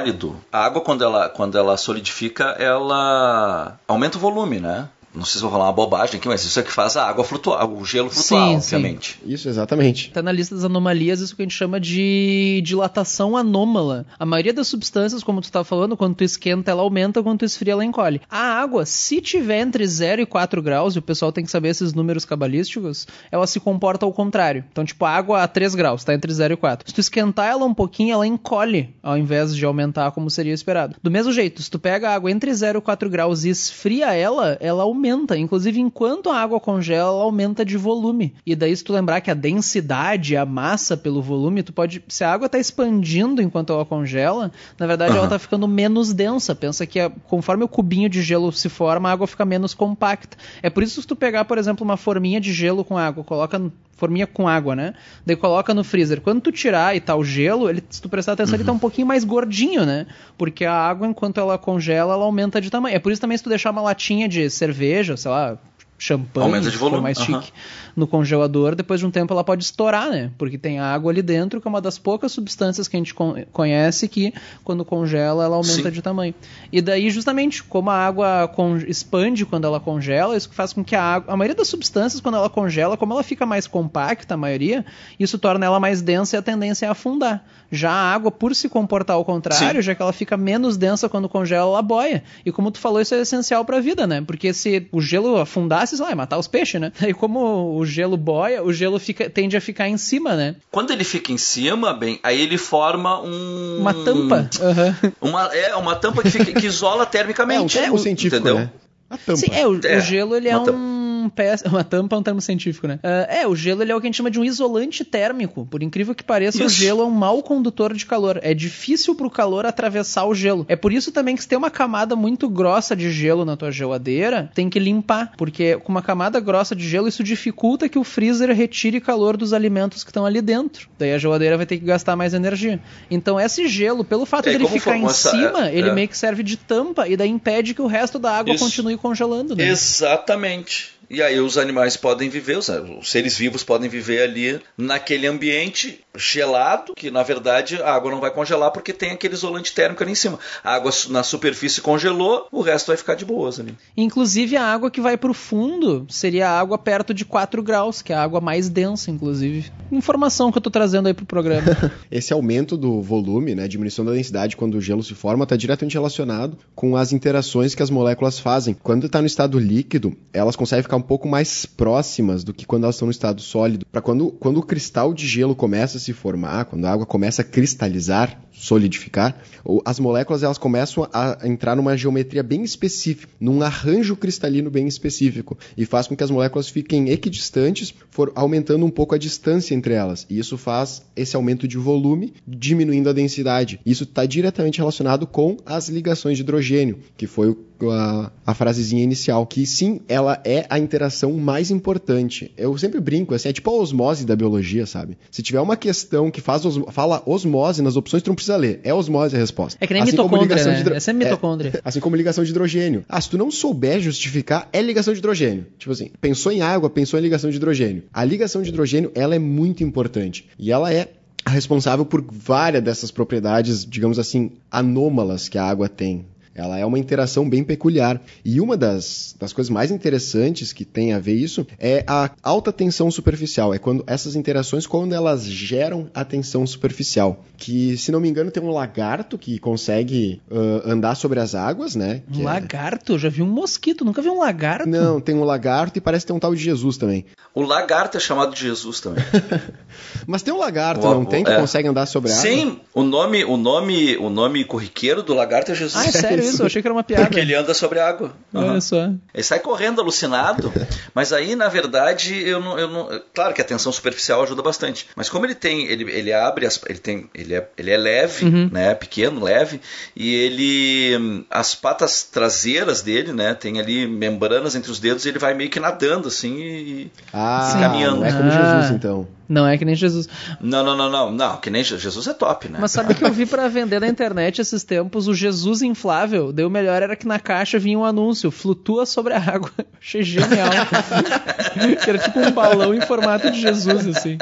a água quando ela, quando ela solidifica, ela aumenta o volume, né? Não sei se vou falar uma bobagem aqui, mas isso é que faz a água flutuar, o gelo flutuar, Sim, sim. obviamente. Isso, exatamente. Tá na lista das anomalias isso que a gente chama de dilatação anômala. A maioria das substâncias, como tu tá falando, quando tu esquenta ela aumenta, quando tu esfria ela encolhe. A água, se tiver entre 0 e 4 graus, e o pessoal tem que saber esses números cabalísticos, ela se comporta ao contrário. Então, tipo, a água a 3 graus, tá entre 0 e 4. Se tu esquentar ela um pouquinho, ela encolhe, ao invés de aumentar como seria esperado. Do mesmo jeito, se tu pega a água entre 0 e 4 graus e esfria ela, ela aumenta. Inclusive, enquanto a água congela, ela aumenta de volume. E daí, se tu lembrar que a densidade, a massa pelo volume, tu pode. Se a água tá expandindo enquanto ela congela, na verdade ela Aham. tá ficando menos densa. Pensa que a- conforme o cubinho de gelo se forma, a água fica menos compacta. É por isso que se tu pegar, por exemplo, uma forminha de gelo com água, coloca forminha com água, né? Daí coloca no freezer. Quando tu tirar e tá o gelo, ele, se tu prestar atenção, ele tá um pouquinho mais gordinho, né? Porque a água, enquanto ela congela, ela aumenta de tamanho. É por isso também se tu deixar uma latinha de cerveja, sei lá, champanhe, Aumenta de volume, mais aham. chique, no congelador, depois de um tempo ela pode estourar, né? Porque tem água ali dentro, que é uma das poucas substâncias que a gente con- conhece que, quando congela, ela aumenta Sim. de tamanho. E daí, justamente, como a água expande quando ela congela, isso faz com que a água. A maioria das substâncias, quando ela congela, como ela fica mais compacta, a maioria, isso torna ela mais densa e a tendência é afundar. Já a água, por se comportar ao contrário, Sim. já que ela fica menos densa quando congela, ela boia. E como tu falou, isso é essencial pra vida, né? Porque se o gelo afundasse, sei lá, ia matar os peixes, né? E como o gelo boia, o gelo fica, tende a ficar em cima, né? Quando ele fica em cima, bem, aí ele forma um. Uma tampa. Aham. Uma, é, uma tampa que, fica, que isola É um termicamente. termo científico, entendeu? né? A tampa. Sim, é, o, o É, gelo ele é tampa. Um uma tampa é um termo científico, né? Ah, é, o gelo ele é o que a gente chama de um isolante térmico. Por incrível que pareça, o Isso. gelo é um mau condutor de calor. É difícil pro calor atravessar o gelo. É por isso também que se tem uma camada muito grossa de gelo na tua geladeira, tem que limpar, porque com uma camada grossa de gelo isso dificulta que o freezer retire calor dos alimentos que estão ali dentro. Daí a geladeira vai ter que gastar mais energia. Então esse gelo, pelo fato É, dele ficar em essa- cima, é, ele é. meio que serve de tampa e daí impede que o resto da água Isso. continue congelando, né? Exatamente. E aí os animais podem viver, os, os seres vivos podem viver ali naquele ambiente gelado, que na verdade a água não vai congelar porque tem aquele isolante térmico ali em cima. A água na superfície congelou, o resto vai ficar de boas ali. Inclusive a água que vai pro fundo seria a água perto de 4 graus, que é a água mais densa, inclusive. Informação que eu tô trazendo aí pro programa. Esse aumento do volume, né, diminuição da densidade quando o gelo se forma, está diretamente relacionado com as interações que as moléculas fazem. Quando está no estado líquido, elas conseguem ficar um pouco mais próximas do que quando elas estão no estado sólido. Para quando, quando o cristal de gelo começa a se formar, quando a água começa a cristalizar, solidificar, as moléculas elas começam a entrar numa geometria bem específica, num arranjo cristalino bem específico, e faz com que as moléculas fiquem equidistantes, for aumentando um pouco a distância entre elas. E isso faz esse aumento de volume, diminuindo a densidade. Isso está diretamente relacionado com as ligações de hidrogênio, que foi a, a frasezinha inicial, que sim, ela é a interação mais importante. Eu sempre brinco, assim, é tipo a osmose da biologia, sabe? Se tiver uma questão que faz os- fala osmose nas opções, tu não precisa ler. É osmose a resposta. É que nem Assim mitocôndria, né? de hidro- Essa é mitocôndria. Assim como ligação de hidrogênio. Ah, se tu não souber justificar, é ligação de hidrogênio. Tipo assim, pensou em água, pensou em ligação de hidrogênio. A ligação de hidrogênio, ela é muito importante. E ela é responsável por várias dessas propriedades, digamos assim, anômalas que a água tem. Ela é uma interação bem peculiar. E uma das, das coisas mais interessantes que tem a ver isso é a alta tensão superficial. É quando essas interações, quando elas geram a tensão superficial. Que, se não me engano, tem um lagarto que consegue ah, andar sobre as águas, né? Um Que é- lagarto? Eu já vi um mosquito, nunca vi um lagarto. Não, tem um lagarto e parece ter um tal de Jesus também. O lagarto é chamado de Jesus também. Mas tem um lagarto, O- não tem? Que é. consegue andar sobre a água? Sim, o nome, o nome, o nome corriqueiro do lagarto é Jesus. Ah, é sério isso? Eu achei que era uma piada. Porque ele anda sobre a água. Olha só. Ele sai correndo alucinado, mas aí, na verdade, eu não, eu não. Claro que a tensão superficial ajuda bastante. Mas como ele tem. Ele, ele abre as. Ele tem. Ele é, ele é leve, né? Pequeno, leve. E ele. As patas traseiras dele, né? Tem ali membranas entre os dedos e ele vai meio que nadando, assim, e. Ah, caminhando. não é como Ah. Jesus, então. Não é que nem Jesus. Não, não, não, não. Não, que nem Je- Jesus é top, né? Mas sabe que eu vi pra vender na internet esses tempos o Jesus inflável? Daí o melhor era que na caixa vinha um anúncio: flutua sobre a água. Achei genial. que era tipo um balão em formato de Jesus, assim.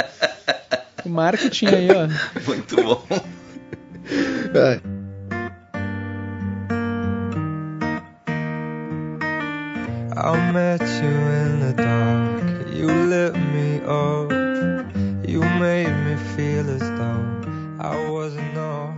O marketing aí, ó. Muito bom. É. I met you in the dark. You lit me up. You made me feel as though I wasn't off.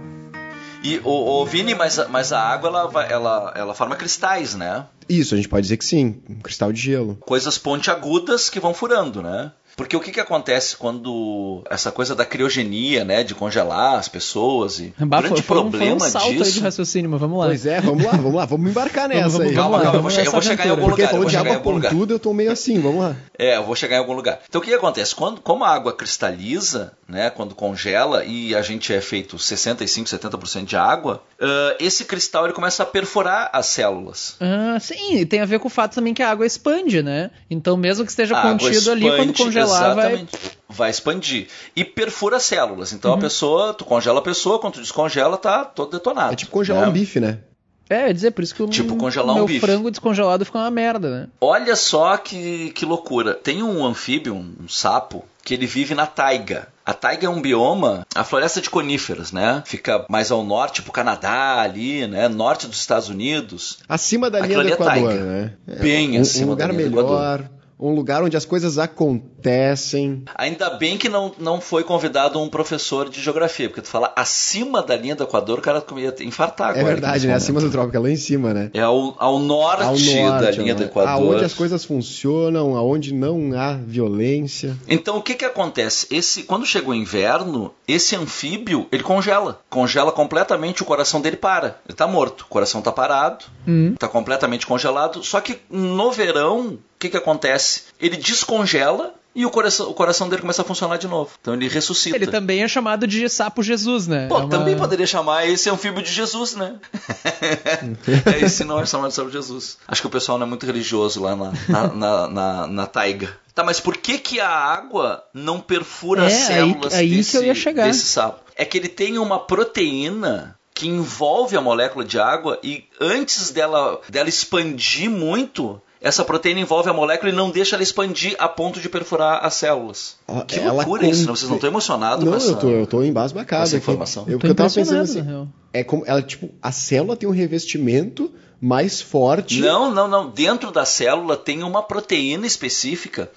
E o, o Vini, mas, a- mas a água ela, vai- ela, ela forma cristais, né? Isso, a gente pode dizer que sim. Um cristal de gelo. Coisas pontiagudas que vão furando, né? Porque o que, que acontece quando essa coisa da criogenia, né, de congelar as pessoas e o Bah, grande foi, foi um, foi um problema salto aí de disso. raciocínio, mas vamos lá. Pois é, vamos lá, vamos lá, vamos embarcar nessa vamos, aí. vamos Calma, lá, calma, eu vou, che- eu vou chegar em algum. Porque lugar. Eu falou vou de chegar em água algum lugar. pontuda, eu tô meio assim, vamos lá. É, eu vou chegar em algum lugar. Então o que, que acontece? Quando, como a água cristaliza, né, quando congela e a gente é feito 65, 70% de água, ah, esse cristal ele começa a perfurar as células. Ah, sim, e tem a ver com o fato também que a água expande, né? Então, mesmo que esteja A contido ali, quando congela congelar. Exatamente. Vai expandir. E perfura as células. Então a pessoa, tu congela a pessoa, quando tu descongela, tá todo detonado. É tipo congelar né? um bife, né? É, eu ia dizer, por isso que o Tipo congelar um meu bife. frango descongelado fica uma merda, né? Olha só que, que loucura. Tem um anfíbio, um sapo, que ele vive na taiga. A taiga é um bioma, a floresta de coníferas, né? Fica mais ao norte, tipo Canadá ali, né? Norte dos Estados Unidos. Acima da Aquilo linha do ali é Equador, taiga. né? Bem um, acima um da lugar linha do melhor, um lugar onde as coisas acontecem. Ainda bem que não, não foi convidado um professor de geografia, porque tu fala acima da linha do Equador, o cara ia infartar agora. é verdade, né? Acima do trópico, é lá em cima, né? É ao, ao norte, Ao da norte, linha né? do Equador. Aonde as coisas funcionam, aonde não há violência. Então o que que acontece? Esse, quando chega o inverno, esse anfíbio ele congela, congela completamente o coração dele para. Ele tá morto, o coração tá parado, Hum. tá completamente congelado. Só que no verão, que que acontece? Ele descongela e o coração, o coração dele começa a funcionar de novo. Então ele ressuscita. Ele também é chamado de sapo Jesus, né? Pô, É uma- também poderia chamar esse anfíbio de Jesus, né? é, esse não é chamado de Jesus. Acho que o pessoal não é muito religioso lá na, na, na, na- na taiga. Tá, mas por que, que a água não perfura É, as aí- células aí que desse, eu ia chegar. desse sapo? É que ele tem uma proteína que envolve a molécula de água e antes dela, dela expandir muito, essa proteína envolve a molécula e não deixa ela expandir a ponto de perfurar as células. Ó, Que ela loucura isso, né? con- Vocês não estão emocionados Não, com essa... eu tô, eu tô embasbacado essa aqui. informação. Eu, Tô eu tava pensando assim, real. é como ela tipo a célula tem um revestimento mais forte. Não, não, não. Dentro da célula tem uma proteína específica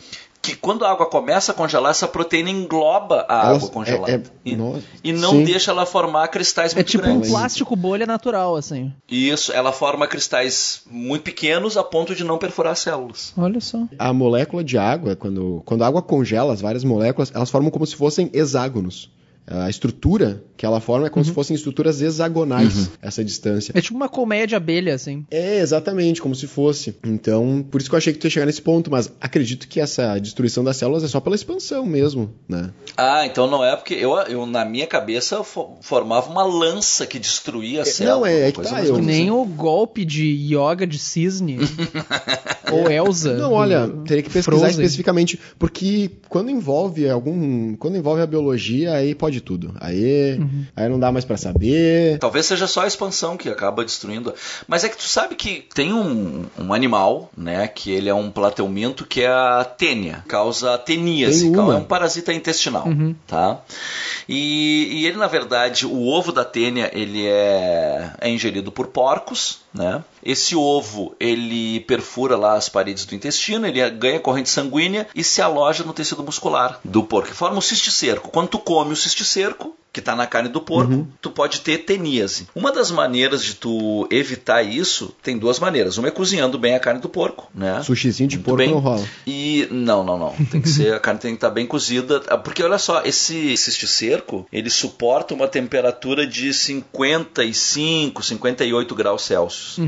que quando a água começa a congelar, essa proteína engloba a Ela- água congelada. é- é- e, e não sim. deixa ela formar cristais É muito tipo um grandes. plástico bolha natural, assim. Isso, ela forma cristais muito pequenos a ponto de não perfurar as células. Olha só. A molécula de água, quando, quando a água congela, as várias moléculas, elas formam como se fossem hexágonos. A estrutura que ela forma é como se fossem estruturas hexagonais, essa distância. É tipo uma colmeia de abelha, assim. É, exatamente, como se fosse. Então, por isso que eu achei que tu ia chegar nesse ponto, mas acredito que essa destruição das células é só pela expansão mesmo, né? Ah, então não é porque eu, eu na minha cabeça formava uma lança que destruía a célula. não, é- é que tá, mais eu- nem o golpe de yoga de cisne. Ou Elsa. Não, olha, teria que pesquisar Frozen. especificamente, porque quando envolve algum. Quando envolve a biologia, aí pode tudo. Aí, Uhum. aí não dá mais pra saber. Talvez seja só a expansão que acaba destruindo. Mas é que tu sabe que tem um, um animal, né, que ele é um plateuminto, que é a tênia. Causa teníase. É um parasita intestinal, Uhum. tá? E, e ele, na verdade, o ovo da tênia, ele é, é ingerido por porcos, né? Esse ovo, ele perfura lá as paredes do intestino, ele ganha corrente sanguínea e se aloja no tecido muscular do porco, forma um cisticerco. Quando tu come o cisticerco, que está na carne do porco, tu pode ter teníase. Uma das maneiras de tu evitar isso, tem duas maneiras. Uma é cozinhando bem a carne do porco, né? Sushizinho de Muito porco bem. não rola. E não, não, não. Tem que ser a carne tem que estar bem cozida, porque olha só, esse cisticerco, ele suporta uma temperatura de 55, 58 graus Celsius.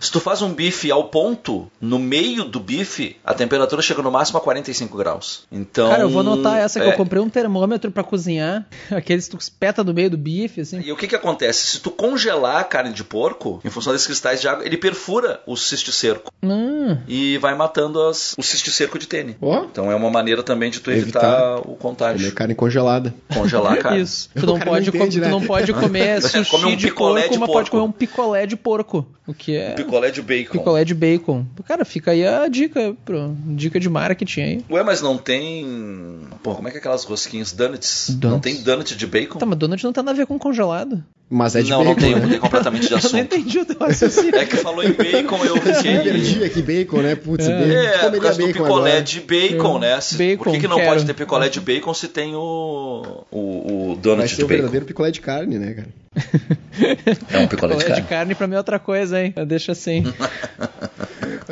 Se tu faz um bife ao ponto, no meio do bife, a temperatura chega no máximo a 45 graus. Então, Cara, eu vou anotar essa que é, eu comprei um termômetro pra cozinhar. Aqueles que tu espeta no meio do bife, assim. E o que que acontece? Se tu congelar a carne de porco, em função desses cristais de água, ele perfura o cisticerco Ah, e vai matando as, o cisticerco de tênis. Ó, Então é uma maneira também de tu evitar, Evitar o contágio. comer carne congelada. Congelar a carne. isso. Tu não, pode não com- entende, tu né? não pode comer sushi Come um de picolé porco, de mas porco. pode comer um picolé de porco. O que é Picolé de bacon. picolé de bacon. Cara, fica aí a dica, pro, dica de marketing aí. Ué, mas não tem. Pô, como é que é aquelas rosquinhas? Donuts? Donuts. Não tem donut de bacon? Tá, mas donut não tem nada a ver com congelado. Mas é de não, bacon, não tem, né? mudei completamente de Eu não assunto. entendi o teu raciocínio. É que falou em bacon, eu fiquei. perdi aqui, bacon, né? Putz, É. bacon. É, por causa do picolé agora. de bacon, É. né? Se- Bacon, por que, que não quero. pode ter picolé de bacon se tem o. o, o Vai donut ser de o bacon? verdadeiro picolé de carne, né, cara? É um picolé de Picolé carne. de carne pra mim é outra coisa, hein? Deixa assim.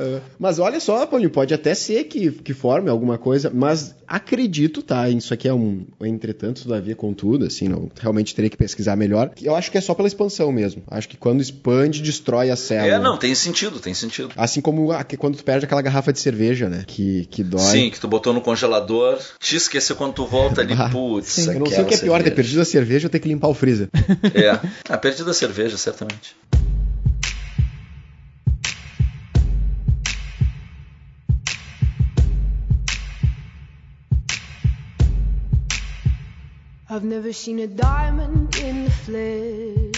Ah, mas olha só, Paulinho, pode até ser que, que forme alguma coisa, mas acredito, tá? Isso aqui é um entretanto, todavia, contudo, assim, não, realmente teria que pesquisar melhor. Eu acho que é só pela expansão mesmo. Acho que quando expande, destrói a célula. É, não, tem sentido, tem sentido. Assim como a- que quando tu perde aquela garrafa de cerveja, né? Que, que dói. Sim, que tu botou no congelador, te esqueceu quando tu volta ali, Ah, putz. Eu não sei o que é pior, ter cerveja. perdido a cerveja ou ter que limpar o freezer. É, a perdida a cerveja, certamente. I've never seen a diamond in the flesh.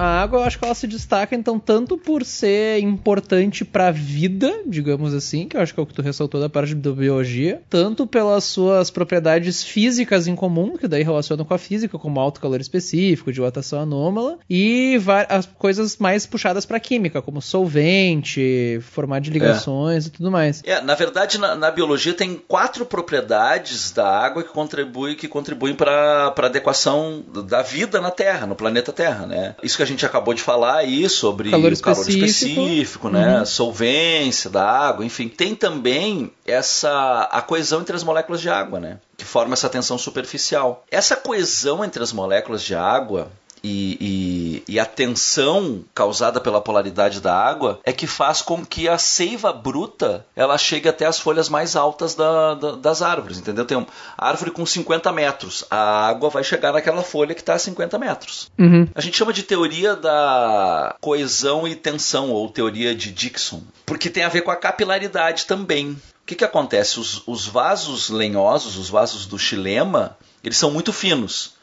A água, eu acho que ela se destaca, então, tanto por ser importante pra vida, digamos assim, que eu acho que é o que tu ressaltou da parte da biologia, tanto pelas suas propriedades físicas em comum, que daí relacionam com a física, como alto calor específico, dilatação anômala, e as coisas mais puxadas pra química, como solvente, formar de ligações e tudo mais. É, na verdade, na, na biologia tem quatro propriedades da água que contribuem que contribuem para a adequação da vida na Terra, no planeta Terra, né? Isso que a gente acabou de falar aí sobre Calor o calor específico. específico, né? Uhum. Solvência da água, enfim. Tem também essa a coesão entre as moléculas de água, né? Que forma essa tensão superficial. Essa coesão entre as moléculas de água e, e- e a tensão causada pela polaridade da água é que faz com que a seiva bruta ela chegue até as folhas mais altas da- da- das árvores, entendeu? Tem uma árvore com 50 metros, a água vai chegar naquela folha que está a 50 metros. Uhum. A gente chama de teoria da coesão e tensão, ou teoria de Dixon, porque tem a ver com a capilaridade também. O que, que acontece? Os, os vasos lenhosos, os vasos do xilema, eles são muito finos.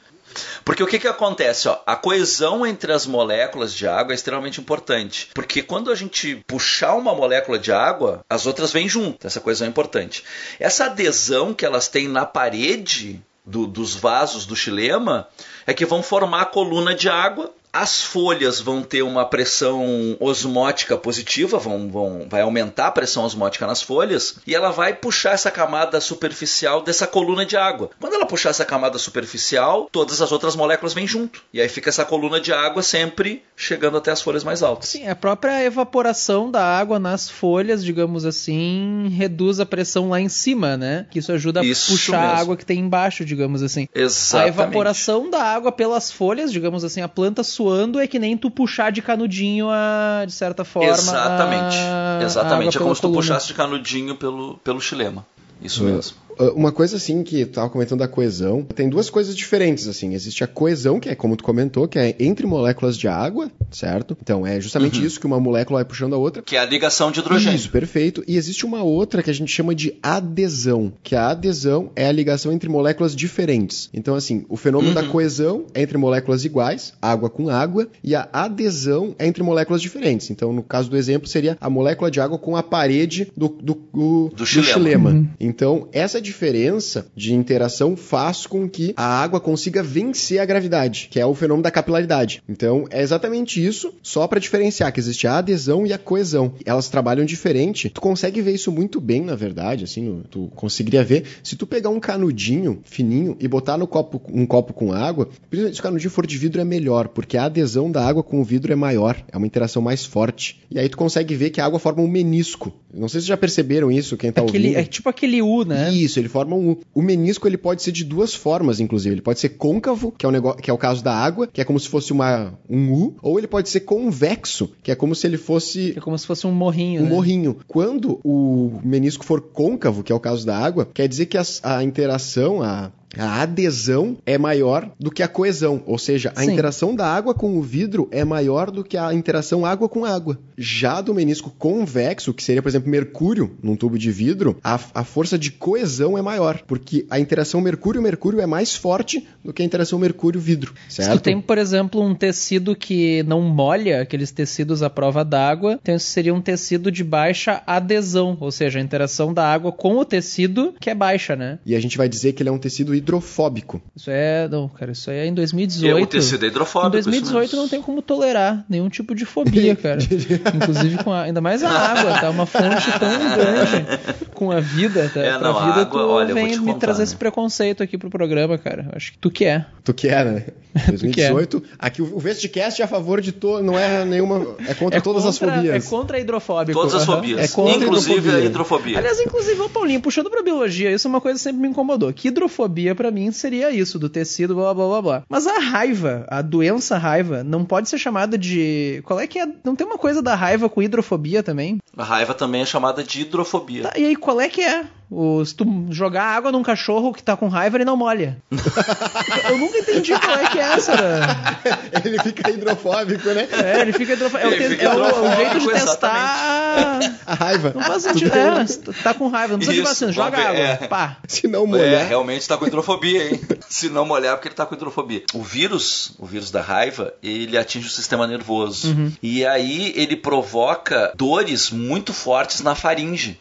Porque o que, que acontece? Ó, a coesão entre as moléculas de água é extremamente importante. Porque quando a gente puxar uma molécula de água, as outras vêm junto. Essa coesão é importante. Essa adesão que elas têm na parede do- dos vasos do xilema é que vão formar a coluna de água. As folhas vão ter uma pressão osmótica positiva, vão, vão, vai aumentar a pressão osmótica nas folhas, e ela vai puxar essa camada superficial dessa coluna de água. Quando ela puxar essa camada superficial, todas as outras moléculas vêm junto. E aí fica essa coluna de água sempre chegando até as folhas mais altas. Sim, a própria evaporação da água nas folhas, digamos assim, reduz a pressão lá em cima, né? Que isso ajuda a Isso puxar a mesmo. água que tem embaixo, digamos assim. Exatamente. A evaporação da água pelas folhas, digamos assim, a planta suando é que nem tu puxar de canudinho a, de certa forma. Exatamente. a- a Exatamente. água É como se tu coluna. puxasse de canudinho pelo, pelo xilema. Isso Uh, mesmo. Uh, Uma coisa assim que tu tava comentando da coesão, tem duas coisas diferentes assim. Existe a coesão, que é como tu comentou, que é entre moléculas de água, certo? Então é justamente isso que uma molécula vai puxando a outra. Que é a ligação de hidrogênio. Isso, perfeito. E existe uma outra que a gente chama de adesão, que a adesão é a ligação entre moléculas diferentes. Então, assim, o fenômeno da coesão é entre moléculas iguais, água com água, e a adesão é entre moléculas diferentes. Então, no caso do exemplo, seria a molécula de água com a parede do, do, do, Do xilema. xilema. Então, essa diferença de interação faz com que a água consiga vencer a gravidade, que é o fenômeno da capilaridade. Então, é exatamente isso, só para diferenciar que existe a adesão e a coesão. Elas trabalham diferente. Tu consegue ver isso muito bem, na verdade, assim, tu conseguiria ver se tu pegar um canudinho fininho e botar no copo um copo com água, principalmente se o canudinho for de vidro é melhor, porque a adesão da água com o vidro é maior, é uma interação mais forte. E aí tu consegue ver que a água forma um menisco. Não sei se já perceberam isso, quem tá Aquele, ouvindo. é tipo aquele U, né? Isso, ele forma um U. O menisco ele pode ser de duas formas, inclusive. Ele pode ser côncavo, que é o, negócio, que é o caso da água, que é como se fosse uma, um U, ou ele pode ser convexo, que é como se ele fosse É como se fosse um morrinho, um né? morrinho. Quando o menisco for côncavo, que é o caso da água, quer dizer que as- a interação, a, a adesão é maior do que a coesão. Ou seja, a Sim. interação da água com o vidro é maior do que a interação água com água. Já do menisco convexo, que seria, por exemplo, mercúrio num tubo de vidro, a, a força de coesão é maior, porque a interação mercúrio-mercúrio é mais forte do que a interação mercúrio-vidro. Se Certo? tu tem, por exemplo, um tecido que não molha, aqueles tecidos à prova d'água, então isso seria um tecido de baixa adesão, ou seja, a interação da água com o tecido que é baixa, né? E a gente vai dizer que ele é um tecido hidrofóbico. Isso é, não, cara, isso aí é em 2018. É, o tecido é hidrofóbico. Em isso 2018 mesmo. não tem como tolerar nenhum tipo de fobia, cara. Inclusive com a, ainda mais a água, tá? Uma fonte tão grande com a vida, tá? É, não, a vida, água, tu olha, eu vou vem te me contar, trazer né? esse preconceito aqui pro programa, cara. Acho que tu que é. Tu quer, né? 2018. Aqui o Vestcast é a favor de todo, não é nenhuma, é contra todas as contra- fobias. É contra a hidrofóbico. Todas as fobias. É contra a Inclusive a hidrofobia. hidrofobia. Aliás, inclusive, ô Paulinho, puxando pra biologia, isso é uma coisa que sempre me incomodou. Que hidrofobia, pra mim, seria isso, do tecido, blá blá blá blá. Mas a raiva, a doença raiva, não pode ser chamada de. Qual é que é? Não tem uma coisa da raiva com hidrofobia também? A raiva também é chamada de hidrofobia. Tá, e aí, qual é que é? O, se tu jogar água num cachorro que tá com raiva, ele não molha. Eu nunca entendi qual é que é essa. né? Ele fica hidrofóbico, né? É, ele fica hidrofo- é, o, Ele fica é o- o hidrofóbico, jeito de testar. A raiva. Não faz sentido. É, tá com raiva, não precisa de vacina, joga água. é. Pá. Se não É, molhar. realmente tá com hidrofobia, hein? Se não molhar, porque ele tá com hidrofobia. O vírus, o vírus da raiva, ele atinge o sistema nervoso. E aí ele provoca dores muito fortes na faringe.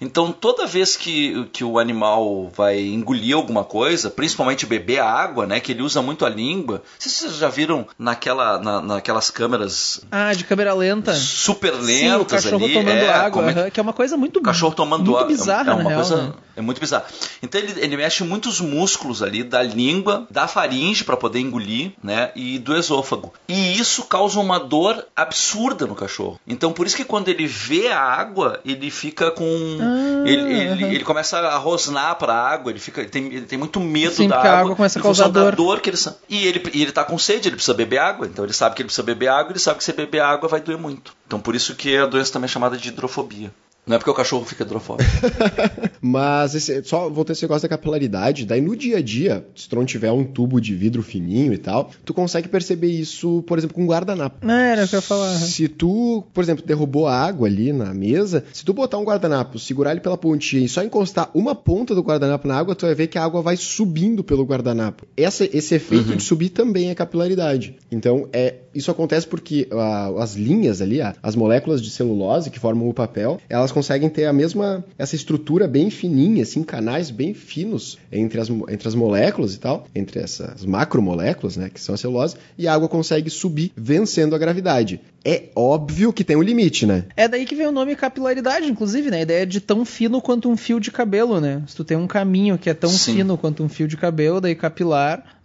Então, toda vez que, que o animal vai engolir alguma coisa, principalmente beber água, né, que ele usa muito a língua, sei se vocês já viram naquela, na- naquelas câmeras Ah, de câmera lenta. super Sim, o lentas cachorro ali, tomando é, água, como é- aham, que é uma coisa muito o cachorro tomando muito água. bizarra, é uma na real, coisa né? é muito bizarro. Então ele, ele mexe muitos músculos ali da língua, da faringe para poder engolir, né, e do esôfago. E isso causa uma dor absurda no cachorro. Então por isso que quando ele vê a água, ele fica com Ah, ele, ele, ele começa a rosnar para a água, ele fica ele tem, ele tem muito medo Sim, da porque a água. água começa a causar da dor. que ele e ele e ele tá com sede, ele precisa beber água, então ele sabe que ele precisa beber água, ele sabe que se beber água vai doer muito. Então por isso que a doença também é chamada de hidrofobia. Não é porque o cachorro fica hidrofóbico. Mas esse, só voltando a esse negócio da capilaridade, daí no dia a dia, se tu não tiver um tubo de vidro fininho e tal, tu consegue perceber isso, por exemplo, com um guardanapo. Não, era o que eu ia falar. Se tu, por exemplo, derrubou a água ali na mesa, se tu botar um guardanapo, segurar ele pela pontinha e só encostar uma ponta do guardanapo na água, tu vai ver que a água vai subindo pelo guardanapo. Essa, esse efeito de subir também é capilaridade. Então, é, isso acontece porque ah, as linhas ali, ah, as moléculas de celulose que formam o papel, elas conseguem ter a mesma, essa estrutura bem fininha, assim, canais bem finos entre as, entre as moléculas e tal, entre essas macromoléculas, né, que são a celulose, e a água consegue subir vencendo a gravidade. É óbvio que tem um limite, né? É daí que vem o nome capilaridade, inclusive, né? A ideia de tão fino quanto um fio de cabelo, né? Se tu tem um caminho que é tão Sim. fino quanto um fio de cabelo, daí capilar,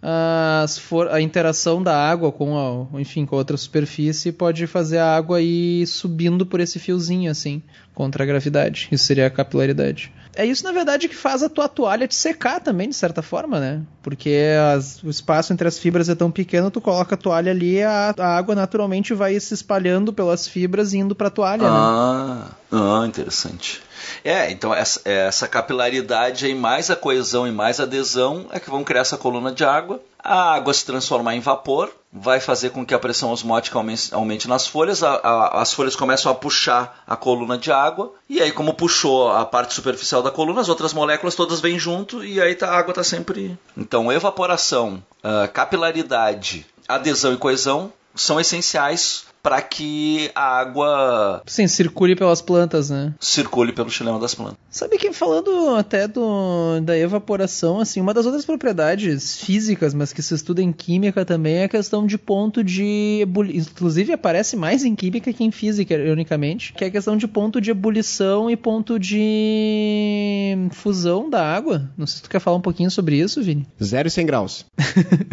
a interação da água com a, enfim, com outra superfície pode fazer a água ir subindo por esse fiozinho, assim, contra a gravidade. Isso seria a capilaridade. É isso, na verdade, que faz a tua toalha te secar também, de certa forma, né? Porque as- o espaço entre as fibras é tão pequeno, tu coloca a toalha ali, a, a água naturalmente vai se espalhando pelas fibras e indo pra toalha, né? Ah, ah, interessante. É, então essa, essa capilaridade aí, mais a coesão e mais a adesão, é que vão criar essa coluna de água. A água se transformar em vapor, vai fazer com que a pressão osmótica aumente, nas folhas, a- a- as folhas começam a puxar a coluna de água, e aí, como puxou a parte superficial da coluna, as outras moléculas todas vêm junto, e aí tá- a água está sempre. Então, evaporação, ah, capilaridade, adesão e coesão são essenciais para que a água Sim, circule pelas plantas, né? circule pelo xilema das plantas. Sabe que falando até do, da evaporação, assim, uma das outras propriedades físicas, mas que se estuda em química também, é a questão de ponto de ebulição. Inclusive aparece mais em química que em física, ironicamente, que é a questão de ponto de ebulição e ponto de fusão da água. Não sei se tu quer falar um pouquinho sobre isso, Vini. Zero e 100 graus.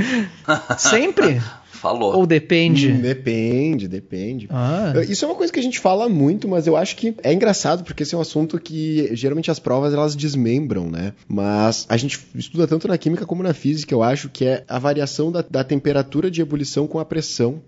Sempre? Falou. Ou depende? Hum, Depende, depende. Ah. Isso é uma coisa que a gente fala muito, mas eu acho que é engraçado porque esse é um assunto que geralmente as provas elas desmembram, né? Mas a gente estuda tanto na química como na física, eu acho que é a variação da, da temperatura de ebulição com a pressão.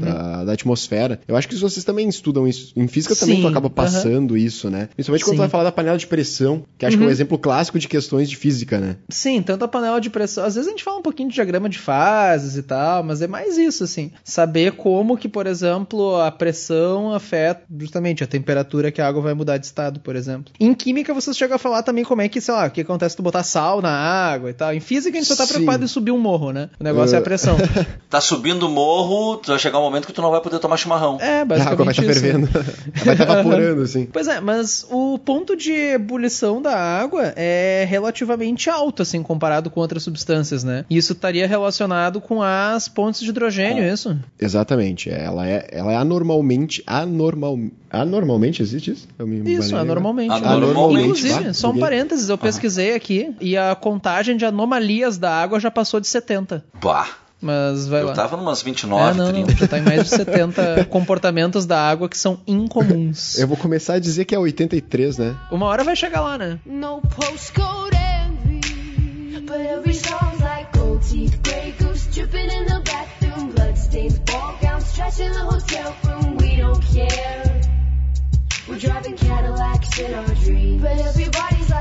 Da, da atmosfera. Eu acho que isso vocês também estudam isso. Em física também Sim, tu acaba passando isso, né? Principalmente quando Sim. tu vai falar da panela de pressão, que acho que é um exemplo clássico de questões de física, né? Sim, tanto a panela de pressão. Às vezes a gente fala um pouquinho de diagrama de fases e tal, mas é mais isso, assim. Saber como que, por exemplo, a pressão afeta justamente a temperatura que a água vai mudar de estado, por exemplo. Em química, vocês chegam a falar também como é que, sei lá, o que acontece se tu botar sal na água e tal. Em física, a gente só tá Sim. preocupado em subir um morro, né? O negócio é a Uh. pressão. Tá subindo o morro, vai chegar um momento que tu não vai poder tomar chimarrão. É, a basicamente água vai estar isso. fervendo. vai estar evaporando, assim. Pois é, mas o ponto de ebulição da água é relativamente alto, assim, comparado com outras substâncias, né? E isso estaria relacionado com as pontes de hidrogênio, isso? Exatamente. Ela é, ela é anormalmente. Anormal, anormalmente existe isso? Eu me Isso, anormalmente. Anormalmente, Inclusive, tá? só um parênteses, eu pesquisei aqui e a contagem de anomalias da água já passou de 70. Bah, Mas vai eu lá. tava numas É, 29, não, não, 30. já tá em mais de 70 comportamentos da água que são incomuns. Eu vou começar a dizer que é 83, né? Uma hora vai chegar lá, né? No postcode envy. But every song's like gold teeth, gray goose dripping in the bathroom, bloodstains, ball gowns, trash in the hotel room. We don't care.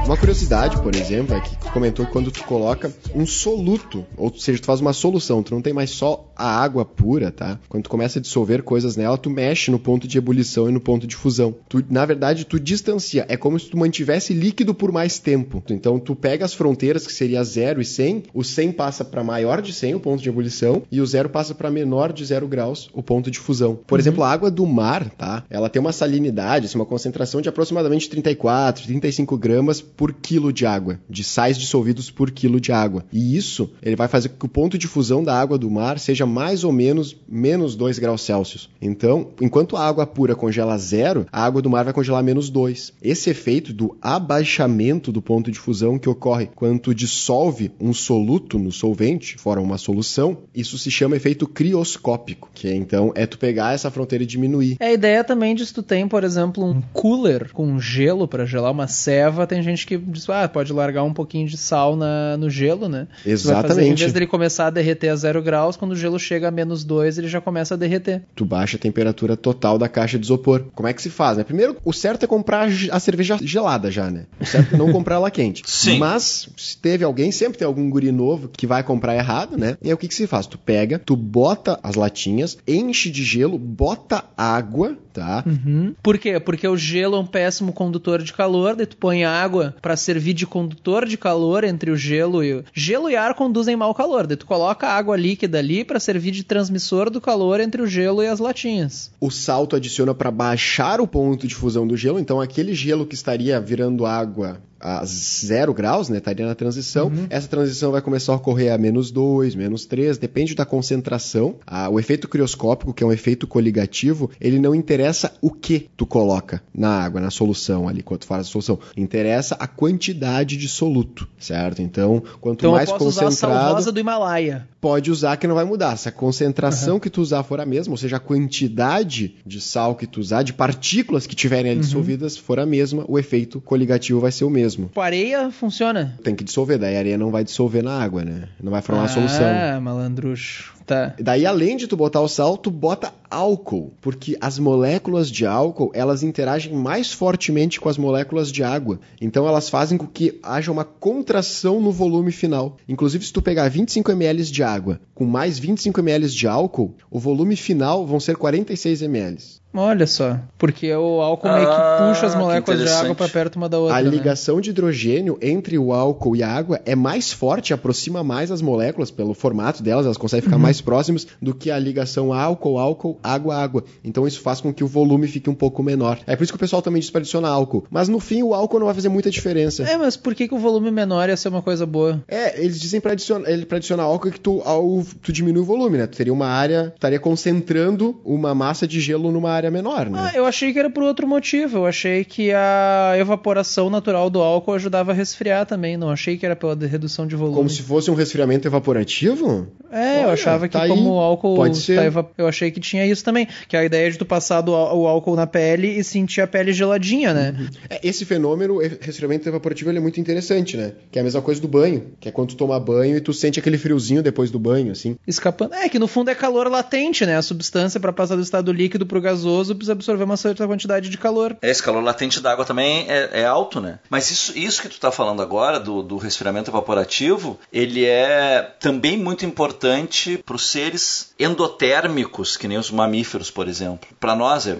Uma curiosidade, por exemplo, é que tu comentou que quando tu coloca um soluto, ou seja, tu faz uma solução, tu não tem mais só a água pura, tá? Quando tu começa a dissolver coisas nela, tu mexe no ponto de ebulição e no ponto de fusão. Tu, na verdade, tu distancia. É como se tu mantivesse líquido por mais tempo. Então, tu pega as fronteiras, que seria 0 e 100, o 100 passa para maior de 100, o ponto de ebulição, e o 0 passa para menor de 0 graus, o ponto de fusão. Por exemplo, a água do mar, tá? Ela tem uma salinidade, assim, uma concentração de aproximadamente 34, 35 gramas por quilo de água, de sais dissolvidos por quilo de água. E isso, ele vai fazer com que o ponto de fusão da água do mar seja mais ou menos menos 2 graus Celsius. Então, enquanto a água pura congela zero, a água do mar vai congelar menos 2. Esse efeito do abaixamento do ponto de fusão que ocorre quando dissolve um soluto no solvente, fora uma solução, isso se chama efeito crioscópico, que é, então é tu pegar essa fronteira e diminuir. É a ideia também de se tu tem, por exemplo, um cooler com gelo pra gelar uma ceva, tem gente que diz, ah, pode largar um pouquinho de sal na, no gelo, né? Isso vai fazer, em Exatamente. vez dele começar a derreter a zero graus, quando o gelo chega a menos dois, ele já começa a derreter. tu baixa a temperatura total da caixa de isopor. Como é que se faz, né? Primeiro, o certo é comprar a cerveja gelada já, né? O certo é não comprar ela quente. Sim. Mas, se teve alguém, sempre tem algum guri novo que vai comprar errado, né? E aí o que que se faz? Tu pega, tu bota as latinhas, enche de gelo, bota água, tá? Uhum. Por quê? Porque o gelo é um péssimo condutor de calor, daí tu põe água pra servir de condutor de calor entre o gelo e o... Gelo e ar conduzem mal calor, daí tu coloca água líquida ali pra servir de transmissor do calor entre o gelo e as latinhas. O sal tu adiciona para baixar o ponto de fusão do gelo, então aquele gelo que estaria virando água a zero graus, né? Estaria na transição. Essa transição vai começar a ocorrer a menos 2, menos 3, depende da concentração. Ah, o efeito crioscópico, que é um efeito coligativo, ele não interessa o que tu coloca na água, na solução ali, quando tu faz a solução. Interessa a quantidade de soluto, certo? Então, quanto Então mais eu posso usar a concentrado do Himalaia. Pode usar que não vai mudar. Se a concentração que tu usar for a mesma, ou seja, a quantidade de sal que tu usar, de partículas que tiverem ali dissolvidas for a mesma, o efeito coligativo vai ser o mesmo. Com areia funciona. Tem que dissolver, daí a areia não vai dissolver na água, né? Não vai formar ah, solução. malandrucho. Tá. Daí, além de tu botar o sal, tu bota álcool, porque as moléculas de álcool, elas interagem mais fortemente com as moléculas de água. Então, elas fazem com que haja uma contração no volume final. Inclusive, se tu pegar 25 ml de água com mais 25 ml de álcool, o volume final vão ser 46 ml. Olha só. Porque o álcool meio que Ah, puxa as moléculas de água pra perto uma da outra. A né? ligação de hidrogênio entre o álcool e a água é mais forte, aproxima mais as moléculas pelo formato delas, elas conseguem ficar mais próximas do que a ligação álcool, álcool, água, água. Então isso faz com que o volume fique um pouco menor. É por isso que o pessoal também diz para adicionar álcool. Mas no fim o álcool não vai fazer muita diferença. É, mas por que, que o volume menor ia ser uma coisa boa? É, eles dizem para adicionar, ele pra adicionar álcool que tu, ao, tu diminui o volume, né? Tu teria uma área, estaria concentrando uma massa de gelo numa área menor, né? Ah, eu achei que era por outro motivo. Eu achei que a evaporação natural do álcool ajudava a resfriar também. Não achei que era pela redução de volume. Como se fosse um resfriamento evaporativo? É, eu Olha, achava que tá aí. como o álcool Pode ser. tá eva- eu achei que tinha isso também, que é a ideia de tu passar do, o álcool na pele e sentir a pele geladinha, né? É, Esse fenômeno, resfriamento evaporativo, ele é muito interessante, né? Que é a mesma coisa do banho, que é quando tu toma banho e tu sente aquele friozinho depois do banho, assim. Escapando. É que no fundo é calor latente, né? A substância para passar do estado líquido pro gasoso precisa absorver uma certa quantidade de calor. Esse calor latente da água também é, é alto, né? Mas isso, isso que tu tá falando agora, do, do resfriamento evaporativo, ele é também muito importante para os seres endotérmicos, que nem os mamíferos, por exemplo. Para nós é, é-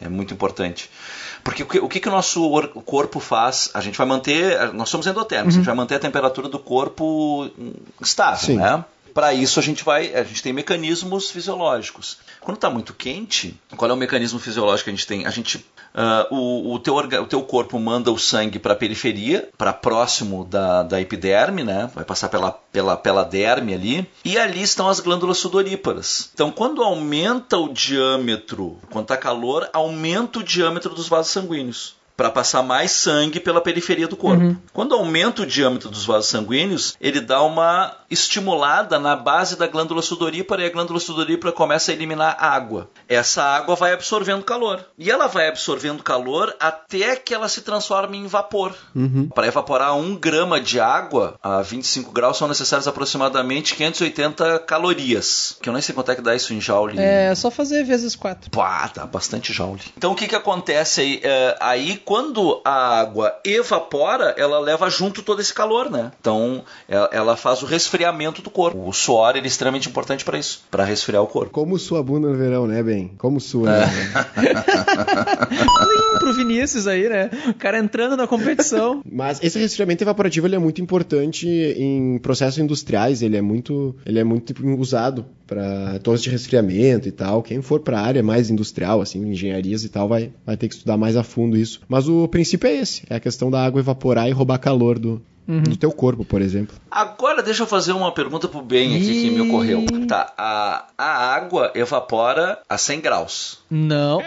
é- é muito importante. Porque o que, o que, o nosso or- corpo faz? A gente vai manter. Nós somos endotérmicos, a gente vai manter a temperatura do corpo estável, Sim. né? Para isso a gente vai, a gente tem mecanismos fisiológicos. Quando está muito quente, qual é o mecanismo fisiológico que a gente tem? A gente, ah, o, o, teu orga- o teu corpo manda o sangue para a periferia, para próximo da, da epiderme, né? Vai passar pela, pela, pela derme ali. E ali estão as glândulas sudoríparas. Então, quando aumenta o diâmetro, quando está calor, aumenta o diâmetro dos vasos sanguíneos. Para passar mais sangue pela periferia do corpo. Quando aumenta o diâmetro dos vasos sanguíneos, ele dá uma estimulada na base da glândula sudorípara e a glândula sudorípara começa a eliminar água. Essa água vai absorvendo calor. E ela vai absorvendo calor até que ela se transforme em vapor. Para evaporar um grama de água a 25 graus são necessárias aproximadamente 580 calorias. Que eu nem sei quanto é que dá isso em joule. É só fazer vezes quatro. Pá, dá bastante joule. Então o que que acontece aí? É, aí quando a água evapora, ela leva junto todo esse calor, né? Então ela, ela faz o resfriamento do corpo. O suor ele é extremamente importante para isso, para resfriar o corpo. Como sua bunda no verão, né, Ben? Como sua. É. né? Pro Vinícius aí, né? O cara entrando na competição. Mas esse resfriamento evaporativo ele é muito importante em processos industriais, ele é muito, ele é muito usado para torres de resfriamento e tal. Quem for para a área mais industrial, assim, engenharias e tal, vai, vai ter que estudar mais a fundo isso. Mas o princípio é esse, é a questão da água evaporar e roubar calor do, do teu corpo, por exemplo. Agora deixa eu fazer uma pergunta pro Ben aqui que me ocorreu. Tá, a, a água evapora a 100 graus. Não.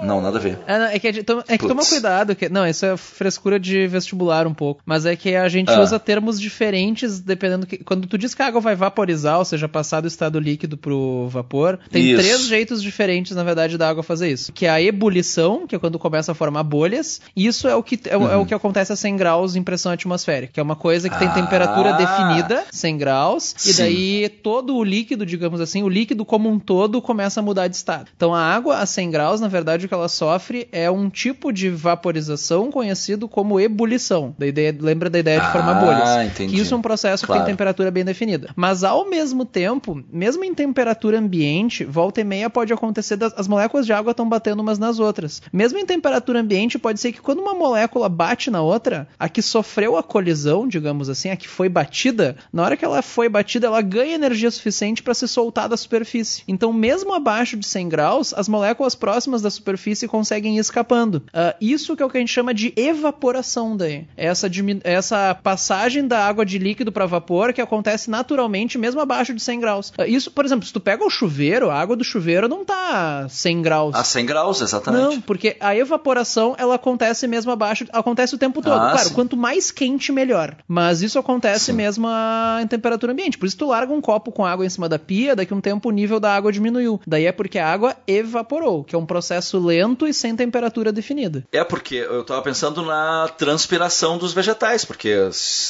Não, nada a ver. É, não, é que, é que toma cuidado. Que, não, isso é frescura de vestibular um pouco. Mas é que a gente Ah. usa termos diferentes dependendo. Que, quando tu diz que a água vai vaporizar, ou seja, passar do estado líquido pro vapor, tem Isso. três jeitos diferentes, na verdade, da água fazer isso. Que é a ebulição, que é quando começa a formar bolhas. Isso é o que, é, o- é o que acontece a 100 graus em pressão atmosférica. Que é uma coisa que tem Ah. temperatura definida, 100 graus. E Sim. daí todo o líquido, digamos assim, o líquido como um todo começa a mudar de estado. Então a água a 100 graus, na verdade, que ela sofre é um tipo de vaporização conhecido como ebulição. Da ideia, lembra da ideia de formar Ah, bolhas. entendi. Que isso é um processo que Claro. tem temperatura bem definida. Mas ao mesmo tempo, mesmo em temperatura ambiente, volta e meia pode acontecer das, as moléculas de água estão batendo umas nas outras. Mesmo em temperatura ambiente, pode ser que quando uma molécula bate na outra, a que sofreu a colisão, digamos assim, a que foi batida, na hora que ela foi batida, ela ganha energia suficiente para se soltar da superfície. Então, mesmo abaixo de 100 graus, as moléculas próximas da superfície conseguem ir escapando. Ah, isso que é o que a gente chama de evaporação daí. Essa, essa passagem da água de líquido para vapor que acontece naturalmente mesmo abaixo de 100 graus. Ah, isso, por exemplo, se tu pega o chuveiro, a água do chuveiro não tá 100 graus. A 100 graus, exatamente. Não, porque a evaporação ela acontece mesmo abaixo, acontece o tempo todo. Ah, claro, sim. quanto mais quente, melhor. Mas isso acontece mesmo a- em temperatura ambiente. Por isso tu larga um copo com água em cima da pia, daqui um tempo o nível da água diminuiu. Daí é porque a água evaporou, que é um processo lento e sem temperatura definida. É porque eu tava pensando na transpiração dos vegetais, porque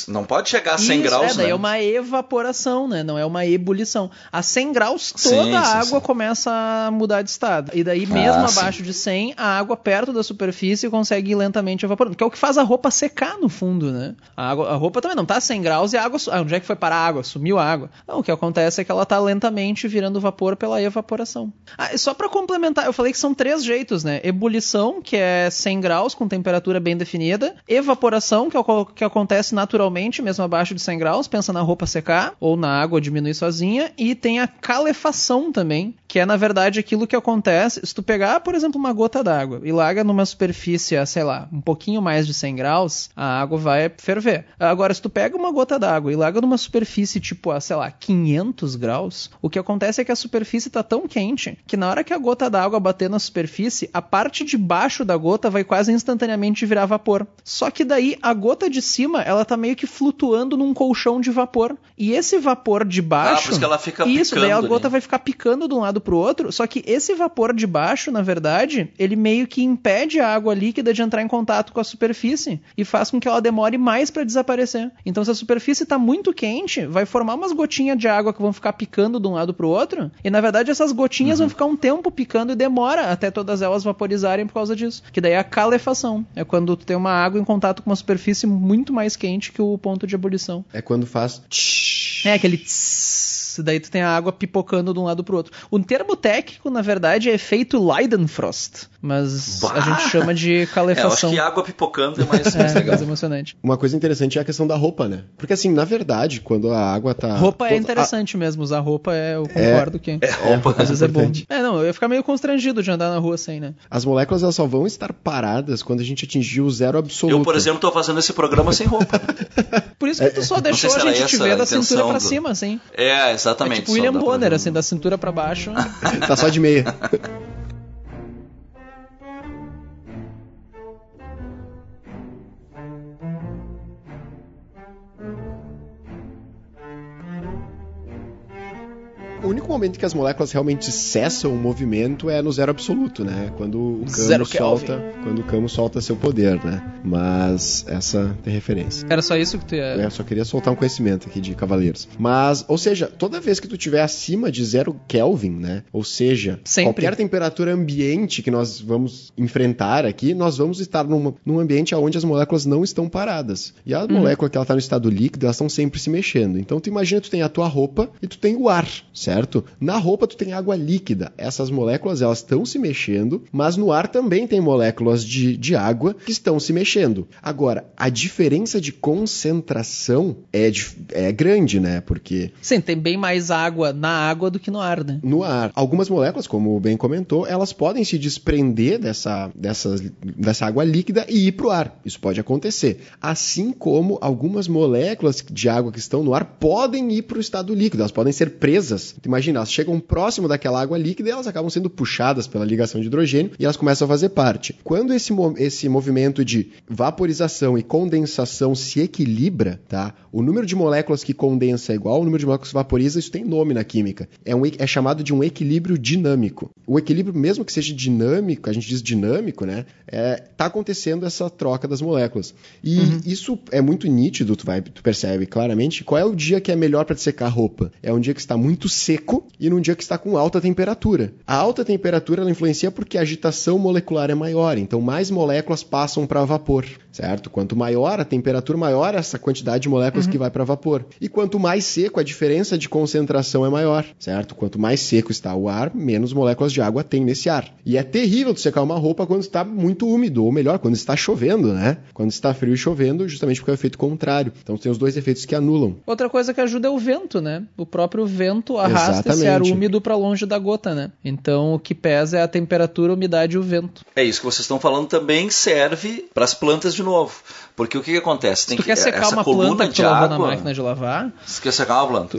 não pode chegar a 100 Isso, graus, é, daí né? é uma evaporação, né? Não é uma ebulição. A 100 graus, Sim, toda a sim, água sim. começa a mudar de estado. E daí, mesmo Ah, sim. abaixo de 100, a água perto da superfície consegue ir lentamente evaporando. Que é o que faz a roupa secar, no fundo, né? A, água, a roupa também não tá a 100 graus e a água... Ah, onde é que foi parar a água? Sumiu a água. Não, o que acontece é que ela tá lentamente virando vapor pela evaporação. Ah, só pra complementar, eu falei que são três jeitos, né? Ebulição, que é 100 graus com temperatura bem definida. Evaporação, que é o que acontece naturalmente, mesmo abaixo de 100 graus. Pensa na roupa secar ou na água diminuir sozinha. E tem a calefação também, que é na verdade aquilo que acontece se tu pegar, por exemplo, uma gota d'água e larga numa superfície sei lá, um pouquinho mais de 100 graus, a água vai ferver. Agora, se tu pega uma gota d'água e larga numa superfície tipo a, sei lá, 500 graus, o que acontece é que a superfície tá tão quente que na hora que a gota d'água bater na superfície, a parte de baixo da gota vai quase instantaneamente virar vapor. Só que daí a gota de cima, ela tá meio que flutuando num colchão de vapor. E esse vapor de baixo, Ah, isso que ela fica isso, daí a picando gota ali. vai ficar picando de um lado pro outro, só que esse vapor de baixo, na verdade, ele meio que impede a água líquida de entrar em contato com a superfície e faz com que ela demore mais para desaparecer. Então, se a superfície tá muito quente, vai formar umas gotinhas de água que vão ficar picando de um lado pro outro, e na verdade essas gotinhas vão ficar um tempo picando e demora até todas elas vaporizarem por causa disso. Que daí é a calefação. É quando tu tem uma água em contato com uma superfície muito mais quente que o ponto de ebulição. É quando faz. É aquele tss, daí tu tem a água pipocando de um lado pro outro. O termo técnico, na verdade, é efeito Leidenfrost, mas Bah! a gente chama de É, eu acho calefação. que água pipocando é mais, É, mais legal. mais emocionante. Uma coisa interessante é a questão da roupa, né? Porque assim, na verdade, quando a água tá. roupa é interessante mesmo, usar roupa é, eu concordo que roupa às vezes é bom. importante. É, não, eu ia ficar meio constrangido de andar na rua sem, né? As moléculas elas só vão estar paradas quando a gente atingir o zero absoluto. Eu, por exemplo, tô fazendo esse programa sem roupa. Por isso que tu só deixou a gente te ver a da cintura pra do- cima, assim. É, É exatamente. tipo só William Bonner, assim, da cintura pra baixo. Tá só de meia. momento que as moléculas realmente cessam o movimento é no zero absoluto, né? Quando o Camo Zero Kelvin. solta, quando o Camo solta seu poder, né? Mas essa tem referência. Era só isso que tu ia... É, só queria soltar um conhecimento aqui de cavaleiros. Mas, ou seja, toda vez que tu tiver acima de zero Kelvin, né? Ou seja, Sempre. qualquer temperatura ambiente que nós vamos enfrentar aqui, nós vamos estar numa- num ambiente onde as moléculas não estão paradas. E a molécula que ela está no estado líquido, elas estão sempre se mexendo. Então tu imagina, tu tem a tua roupa e tu tem o ar, certo? Na roupa tu tem água líquida. Essas moléculas, elas estão se mexendo, mas no ar também tem moléculas de, de água que estão se mexendo. Agora, a diferença de concentração é, é grande, né? Porque Sim, tem bem mais água na água do que no ar, né? no ar. Algumas moléculas, como o Ben comentou, elas podem se desprender dessa, dessas, dessa água líquida e ir para o ar. Isso pode acontecer. Assim como algumas moléculas de água que estão no ar podem ir para o estado líquido, elas podem ser presas. Tu Imagina, elas chegam próximo daquela água líquida e elas acabam sendo puxadas pela ligação de hidrogênio e elas começam a fazer parte. Quando esse, esse movimento de vaporização e condensação se equilibra, tá? O número de moléculas que condensa é igual ao número de moléculas que vaporiza, isso tem nome na química. É, um, é chamado de um equilíbrio dinâmico. O equilíbrio, mesmo que seja dinâmico, a gente diz dinâmico, né? É, tá acontecendo essa troca das moléculas. E isso é muito nítido, tu, vai, tu percebe claramente qual é o dia que é melhor para secar a roupa. É um dia que está muito seco e num dia que está com alta temperatura. A alta temperatura ela influencia porque a agitação molecular é maior, então mais moléculas passam para vapor, certo? Quanto maior a temperatura, maior essa quantidade de moléculas que vai para vapor. E quanto mais seco, a diferença de concentração é maior, certo? Quanto mais seco está o ar, menos moléculas de água tem nesse ar. E é terrível tu secar uma roupa quando está muito úmido, ou melhor, quando está chovendo, né? Quando está frio e chovendo, justamente porque é o efeito contrário. Então tem os dois efeitos que anulam. Outra coisa que ajuda é o vento, né? O próprio vento arrasta esse ar Exatamente. úmido pra longe da gota, né? Então o que pesa é a temperatura, a umidade e o vento. É isso que vocês estão falando também serve para as plantas de novo. Porque o que, que acontece? Se tu quer secar essa uma coluna planta que tu de lavou na água- máquina de lavar, Se quer secar uma planta.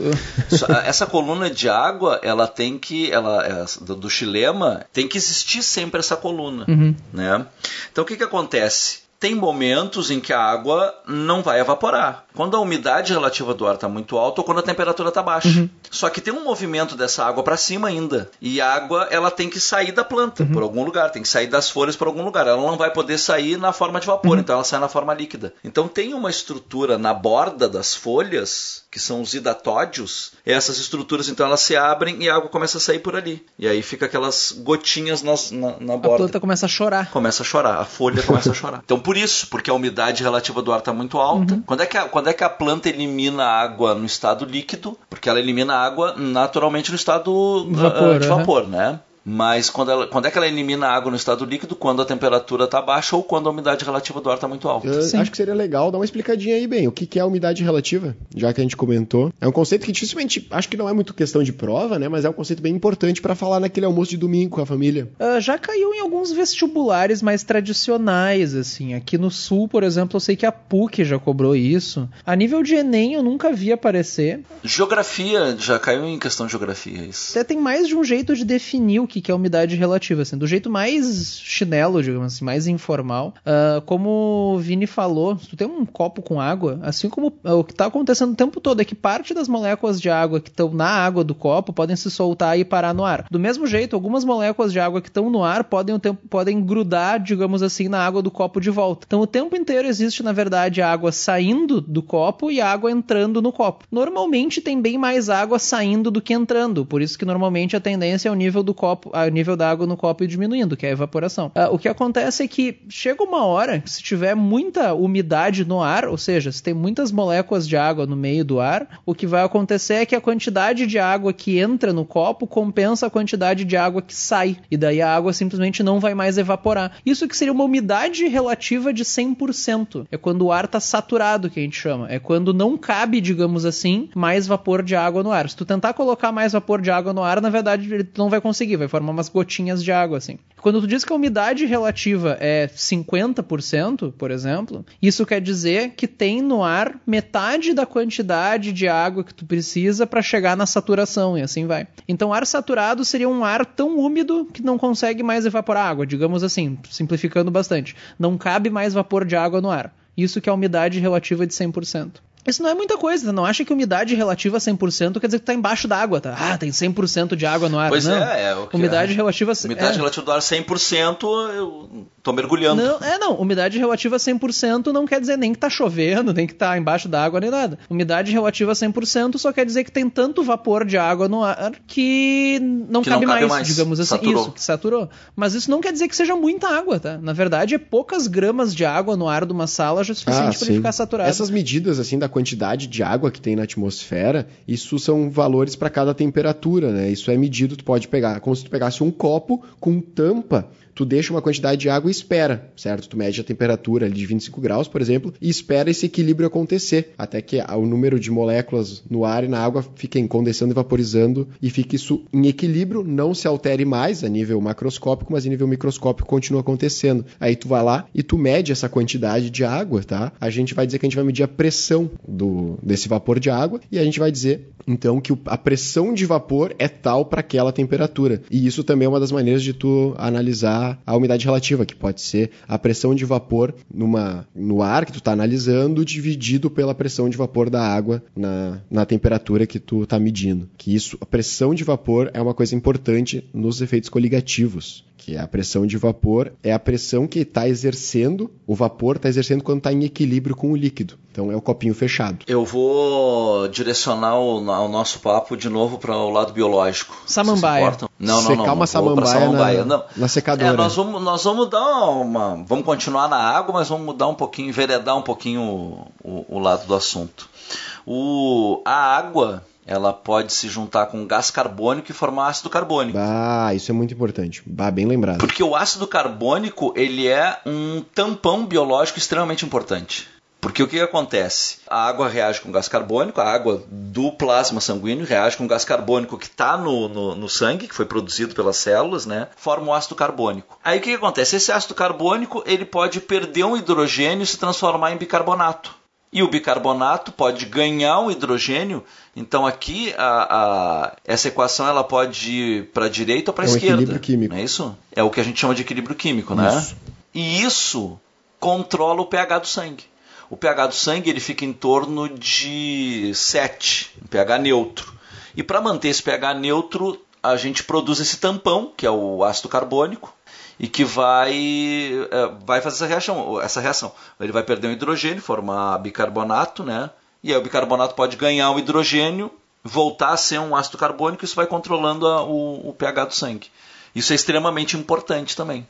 Só- Essa coluna de água, ela tem que, ela, essa- do, do xilema, tem que existir sempre essa coluna, Uhum. né? Então o que que acontece? Tem momentos em que a água não vai evaporar. Quando a umidade relativa do ar está muito alta ou quando a temperatura está baixa. Uhum. Só que tem um movimento dessa água para cima ainda. E a água ela tem que sair da planta Uhum. por algum lugar, tem que sair das folhas por algum lugar. Ela não vai poder sair na forma de vapor, Uhum. então ela sai na forma líquida. Então tem uma estrutura na borda das folhas, que são os hidatódios. Essas estruturas então elas se abrem e a água começa a sair por ali. E aí fica aquelas gotinhas nas- na, na a borda planta começa a chorar. começa a chorar, a folha começa a chorar. Então por isso, porque a umidade relativa do ar está muito alta. Uhum. Quando, é que a, quando é que a planta elimina a água no estado líquido? Porque ela elimina a água naturalmente no estado Vapor, ah, de vapor, né? Mas quando, ela, quando é que ela elimina a água no estado líquido? Quando a temperatura está baixa ou quando a umidade relativa do ar está muito alta. Eu acho que seria legal dar uma explicadinha aí, bem, o que que é a umidade relativa, já que a gente comentou. É um conceito que dificilmente, acho que não é muito questão de prova, né, mas é um conceito bem importante para falar naquele almoço de domingo com a família. Ah, já caiu em alguns vestibulares mais tradicionais, assim. Aqui no Sul, por exemplo, eu sei que a PUC já cobrou isso. A nível de Enem, eu nunca vi aparecer. Geografia, já caiu em questão de geografia isso. Até tem mais de um jeito de definir o que que é umidade relativa, assim. Do jeito mais chinelo, digamos assim, mais informal. Ah, como o Vini falou, se tu tem um copo com água, assim como ah, o que tá acontecendo o tempo todo é que parte das moléculas de água que estão na água do copo podem se soltar e parar no ar. Do mesmo jeito, algumas moléculas de água que estão no ar podem, o tempo, podem grudar, digamos assim, na água do copo de volta. Então o tempo inteiro existe, na verdade, a água saindo do copo e a água entrando no copo. Normalmente tem bem mais água saindo do que entrando, por isso que normalmente a tendência é o nível do copo, o nível da água no copo diminuindo, que é a evaporação. Ah, o que acontece é que chega uma hora se tiver muita umidade no ar, ou seja, se tem muitas moléculas de água no meio do ar, o que vai acontecer é que a quantidade de água que entra no copo compensa a quantidade de água que sai, e daí a água simplesmente não vai mais evaporar. Isso que seria uma umidade relativa de 100%. É quando o ar está saturado, que a gente chama. É quando não cabe, digamos assim, mais vapor de água no ar. Se tu tentar colocar mais vapor de água no ar, na verdade, ele não vai conseguir, vai formar umas gotinhas de água assim. Quando tu diz que a umidade relativa é 50%, por exemplo, isso quer dizer que tem no ar metade da quantidade de água que tu precisa para chegar na saturação e assim vai. Então, ar saturado seria um ar tão úmido que não consegue mais evaporar água, digamos assim, simplificando bastante. Não cabe mais vapor de água no ar. Isso que é a umidade relativa de 100%. Isso não é muita coisa, não acha que umidade relativa a 100% quer dizer que tá embaixo da água, tá? Ah, tem 100% de água no ar. Pois não. é, é o que Umidade é. relativa a Umidade é. relativa do ar 100%, eu tô mergulhando. Não, é não, umidade relativa a 100% não quer dizer nem que tá chovendo, nem que tá embaixo da água, nem nada. Umidade relativa a 100% só quer dizer que tem tanto vapor de água no ar que não, Que não cabe, cabe mais, mais, digamos assim. saturou. Isso, que saturou. Mas isso não quer dizer que seja muita água, tá? Na verdade, é poucas gramas de água no ar de uma sala já é suficiente Ah, para ele ficar saturado. Essas medidas assim da quantidade de água que tem na atmosfera, isso são valores para cada temperatura, né? Isso é medido, tu pode pegar, como se tu pegasse um copo com tampa, tu deixa uma quantidade de água e espera, certo? Tu mede a temperatura ali de 25 graus, por exemplo, e espera esse equilíbrio acontecer, até que o número de moléculas no ar e na água fiquem condensando e vaporizando e fique isso em equilíbrio, não se altere mais a nível macroscópico, mas a nível microscópico continua acontecendo. Aí tu vai lá e tu mede essa quantidade de água, tá? A gente vai dizer que a gente vai medir a pressão do, desse vapor de água e a gente vai dizer então que a pressão de vapor é tal para aquela temperatura. E isso também é uma das maneiras de tu analisar a umidade relativa, que pode ser a pressão de vapor numa, no ar que tu está analisando dividido pela pressão de vapor da água na, na temperatura que tu está medindo. Que isso, a pressão de vapor é uma coisa importante nos efeitos coligativos. Que a pressão de vapor é a pressão que está exercendo, o vapor está exercendo quando está em equilíbrio com o líquido. Então é o copinho fechado. Eu vou direcionar o, o nosso papo de novo para o lado biológico. Samambaia. Se? Não, não, Secar não. uma samambaia samambaia, na- não. na secadora. É, nós, vamos, nós vamos dar uma. Vamos continuar na água, mas vamos mudar um pouquinho, enveredar um pouquinho o, o- o lado do assunto. O, a água, ela pode se juntar com gás carbônico e formar ácido carbônico. Bah, isso é muito importante. Bah, bem lembrado. Porque o ácido carbônico ele é um tampão biológico extremamente importante. Porque o que, acontece? A água reage com gás carbônico, a água do plasma sanguíneo reage com gás carbônico que está no, no, no sangue, que foi produzido pelas células, né? Forma o ácido carbônico. Aí o que, que acontece? Esse ácido carbônico ele pode perder um hidrogênio e se transformar em bicarbonato. E o bicarbonato pode ganhar um hidrogênio. Então aqui a, a- essa equação ela pode ir para a direita ou para a É um esquerda. equilíbrio químico. Não é isso? É o que a gente chama de equilíbrio químico, né? Isso. E isso controla o pH do sangue. O pH do sangue ele fica em torno de 7, um pH neutro. E para manter esse pH neutro, a gente produz esse tampão, que é o ácido carbônico, e que vai, eh, vai fazer essa reação, essa reação. Ele vai perder um hidrogênio, formar bicarbonato, né? E aí o bicarbonato pode ganhar um hidrogênio, voltar a ser um ácido carbônico, isso vai controlando a- o, o pH do sangue. Isso é extremamente importante também.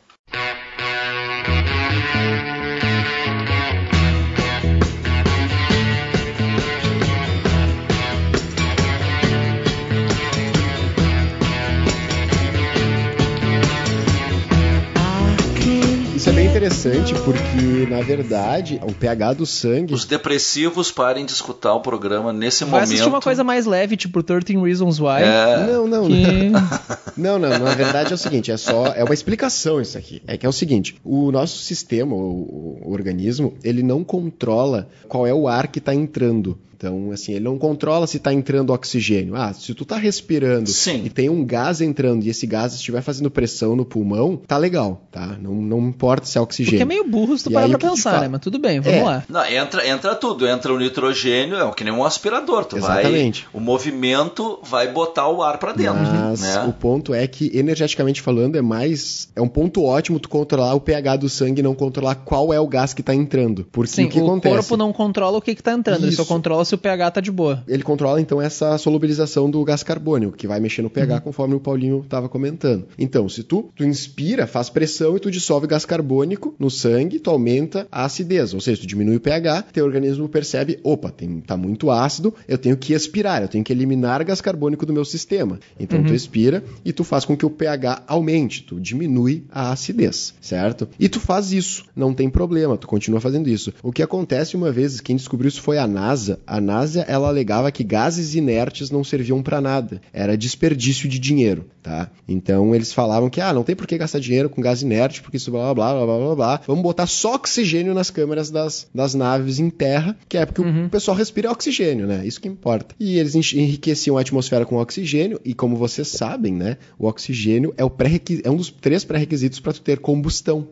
Isso é bem interessante porque, na verdade, o pH do sangue. Os depressivos parem de escutar o programa nesse Vai momento. assistir uma coisa mais leve, tipo 13 Reasons Why. É, Não, não, Que... Não, não, na verdade é o seguinte, é só, é uma explicação isso aqui. É que é o seguinte, o nosso sistema, o, o organismo, ele não controla qual é o ar que está entrando. Então, assim, ele não controla se está entrando oxigênio. Ah, se tu tá respirando Sim. e tem um gás entrando e esse gás estiver fazendo pressão no pulmão, tá legal, tá? Não, não importa se é oxigênio. Porque é meio burro se tu E parar pra o pensar, fala? né? Mas tudo bem, vamos É. lá. Não, entra, entra tudo, entra o nitrogênio, é que nem um aspirador, tu Exatamente. vai, o movimento vai botar o ar para dentro, Mas né? o ponto é que, energeticamente falando, é mais. É um ponto ótimo tu controlar o pH do sangue e não controlar qual é o gás que tá entrando. Porque Sim, o que o acontece? corpo não controla o que, que tá entrando, ele só Isso. controla se o pH tá de boa. Ele controla então essa solubilização do gás carbônico, que vai mexer no pH, Uhum. conforme o Paulinho estava comentando. Então, se tu, tu inspira, faz pressão e tu dissolve gás carbônico no sangue, tu aumenta a acidez, ou seja, tu diminui o pH, teu organismo percebe, opa, tem, tá muito ácido, eu tenho que expirar, eu tenho que eliminar gás carbônico do meu sistema. Então tu expira e tu faz com que o pH aumente, tu diminui a acidez, certo? E tu faz isso, não tem problema, tu continua fazendo isso. O que acontece uma vez, quem descobriu isso foi a NASA. A NASA, ela alegava que gases inertes não serviam para nada, era desperdício de dinheiro, tá? Então eles falavam que, ah, não tem por que gastar dinheiro com gás inerte, porque isso blá blá blá blá blá blá, vamos botar só oxigênio nas câmeras das, das naves em terra, que é porque o pessoal respira oxigênio, né? Isso que importa. E eles enriqueciam a atmosfera com oxigênio, e como vocês sabem, né, o oxigênio é, o pré é um dos três pré-requisitos para tu ter combustão.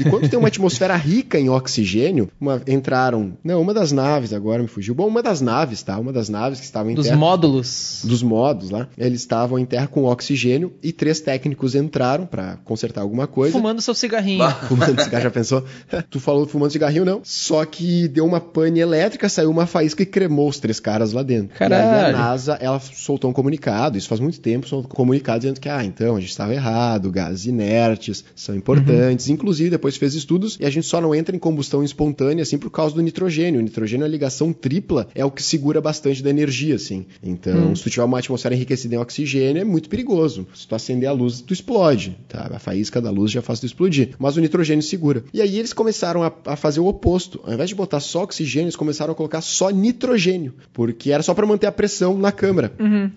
E quando tem uma atmosfera rica em oxigênio, uma- entraram. Não, uma das naves agora me fugiu. Bom, uma das naves, tá? Uma das naves que estavam em Dos terra. módulos. Dos modos lá. Eles estavam em terra com oxigênio e três técnicos entraram pra consertar alguma coisa. Fumando seu cigarrinho. Fumando cigarro, já pensou? tu falou fumando cigarrinho, não. Só que deu uma pane elétrica, saiu uma faísca e cremou os três caras lá dentro. E aí a Caralho. NASA, ela soltou um comunicado, isso faz muito tempo, soltou um comunicado dizendo que, ah, então, a gente estava errado, gases inertes são importantes. Inclusive, depois fez estudos e a gente só não entra em combustão espontânea, assim, por causa do nitrogênio. O nitrogênio, a ligação tripla, é o que segura bastante da energia, assim. Então, se tu tiver uma atmosfera enriquecida em oxigênio, é muito perigoso. Se tu acender a luz, tu explode, tá? A faísca da luz já faz tu explodir. Mas o nitrogênio segura. E aí eles começaram a, a fazer o oposto. Ao invés de botar só oxigênio, eles começaram a colocar só nitrogênio, porque era só para manter a pressão na câmara.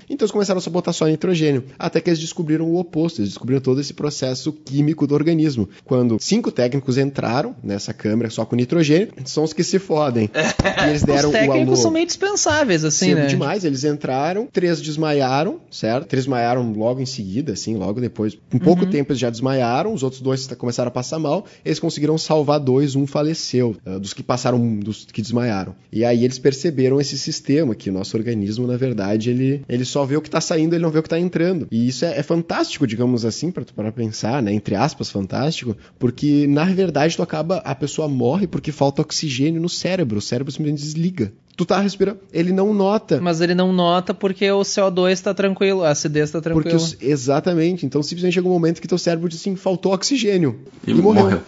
Então eles começaram a botar só nitrogênio, até que eles descobriram o oposto, eles descobriram todo esse processo químico do organismo. Quando cinco técnicos entraram nessa câmara só com nitrogênio, são os que se fodem. E eles deram Os o alô técnicos são meio dispensáveis, assim, cedo né? demais, eles entraram, três desmaiaram, certo? Três desmaiaram logo em seguida, assim, logo depois. Em pouco Uhum. tempo eles já desmaiaram, os outros dois começaram a passar mal, eles conseguiram salvar dois, um faleceu, ah, dos que passaram, dos que desmaiaram. E aí eles perceberam esse sistema, que o nosso organismo, na verdade, ele, ele só vê o que tá saindo, ele não vê o que tá entrando. E isso é, é fantástico, digamos assim, pra tu parar pra pensar, né? Entre aspas, fantástico, porque na verdade tu acaba, a pessoa morre porque falta oxigênio no cérebro, o cérebro simplesmente desliga. Tu tá respirando, ele não nota. Mas ele não nota porque o CO2 tá tranquilo, a acidez tá Porque tranquila. exatamente. Então simplesmente chega um momento que teu cérebro diz assim, faltou oxigênio. E, morreu.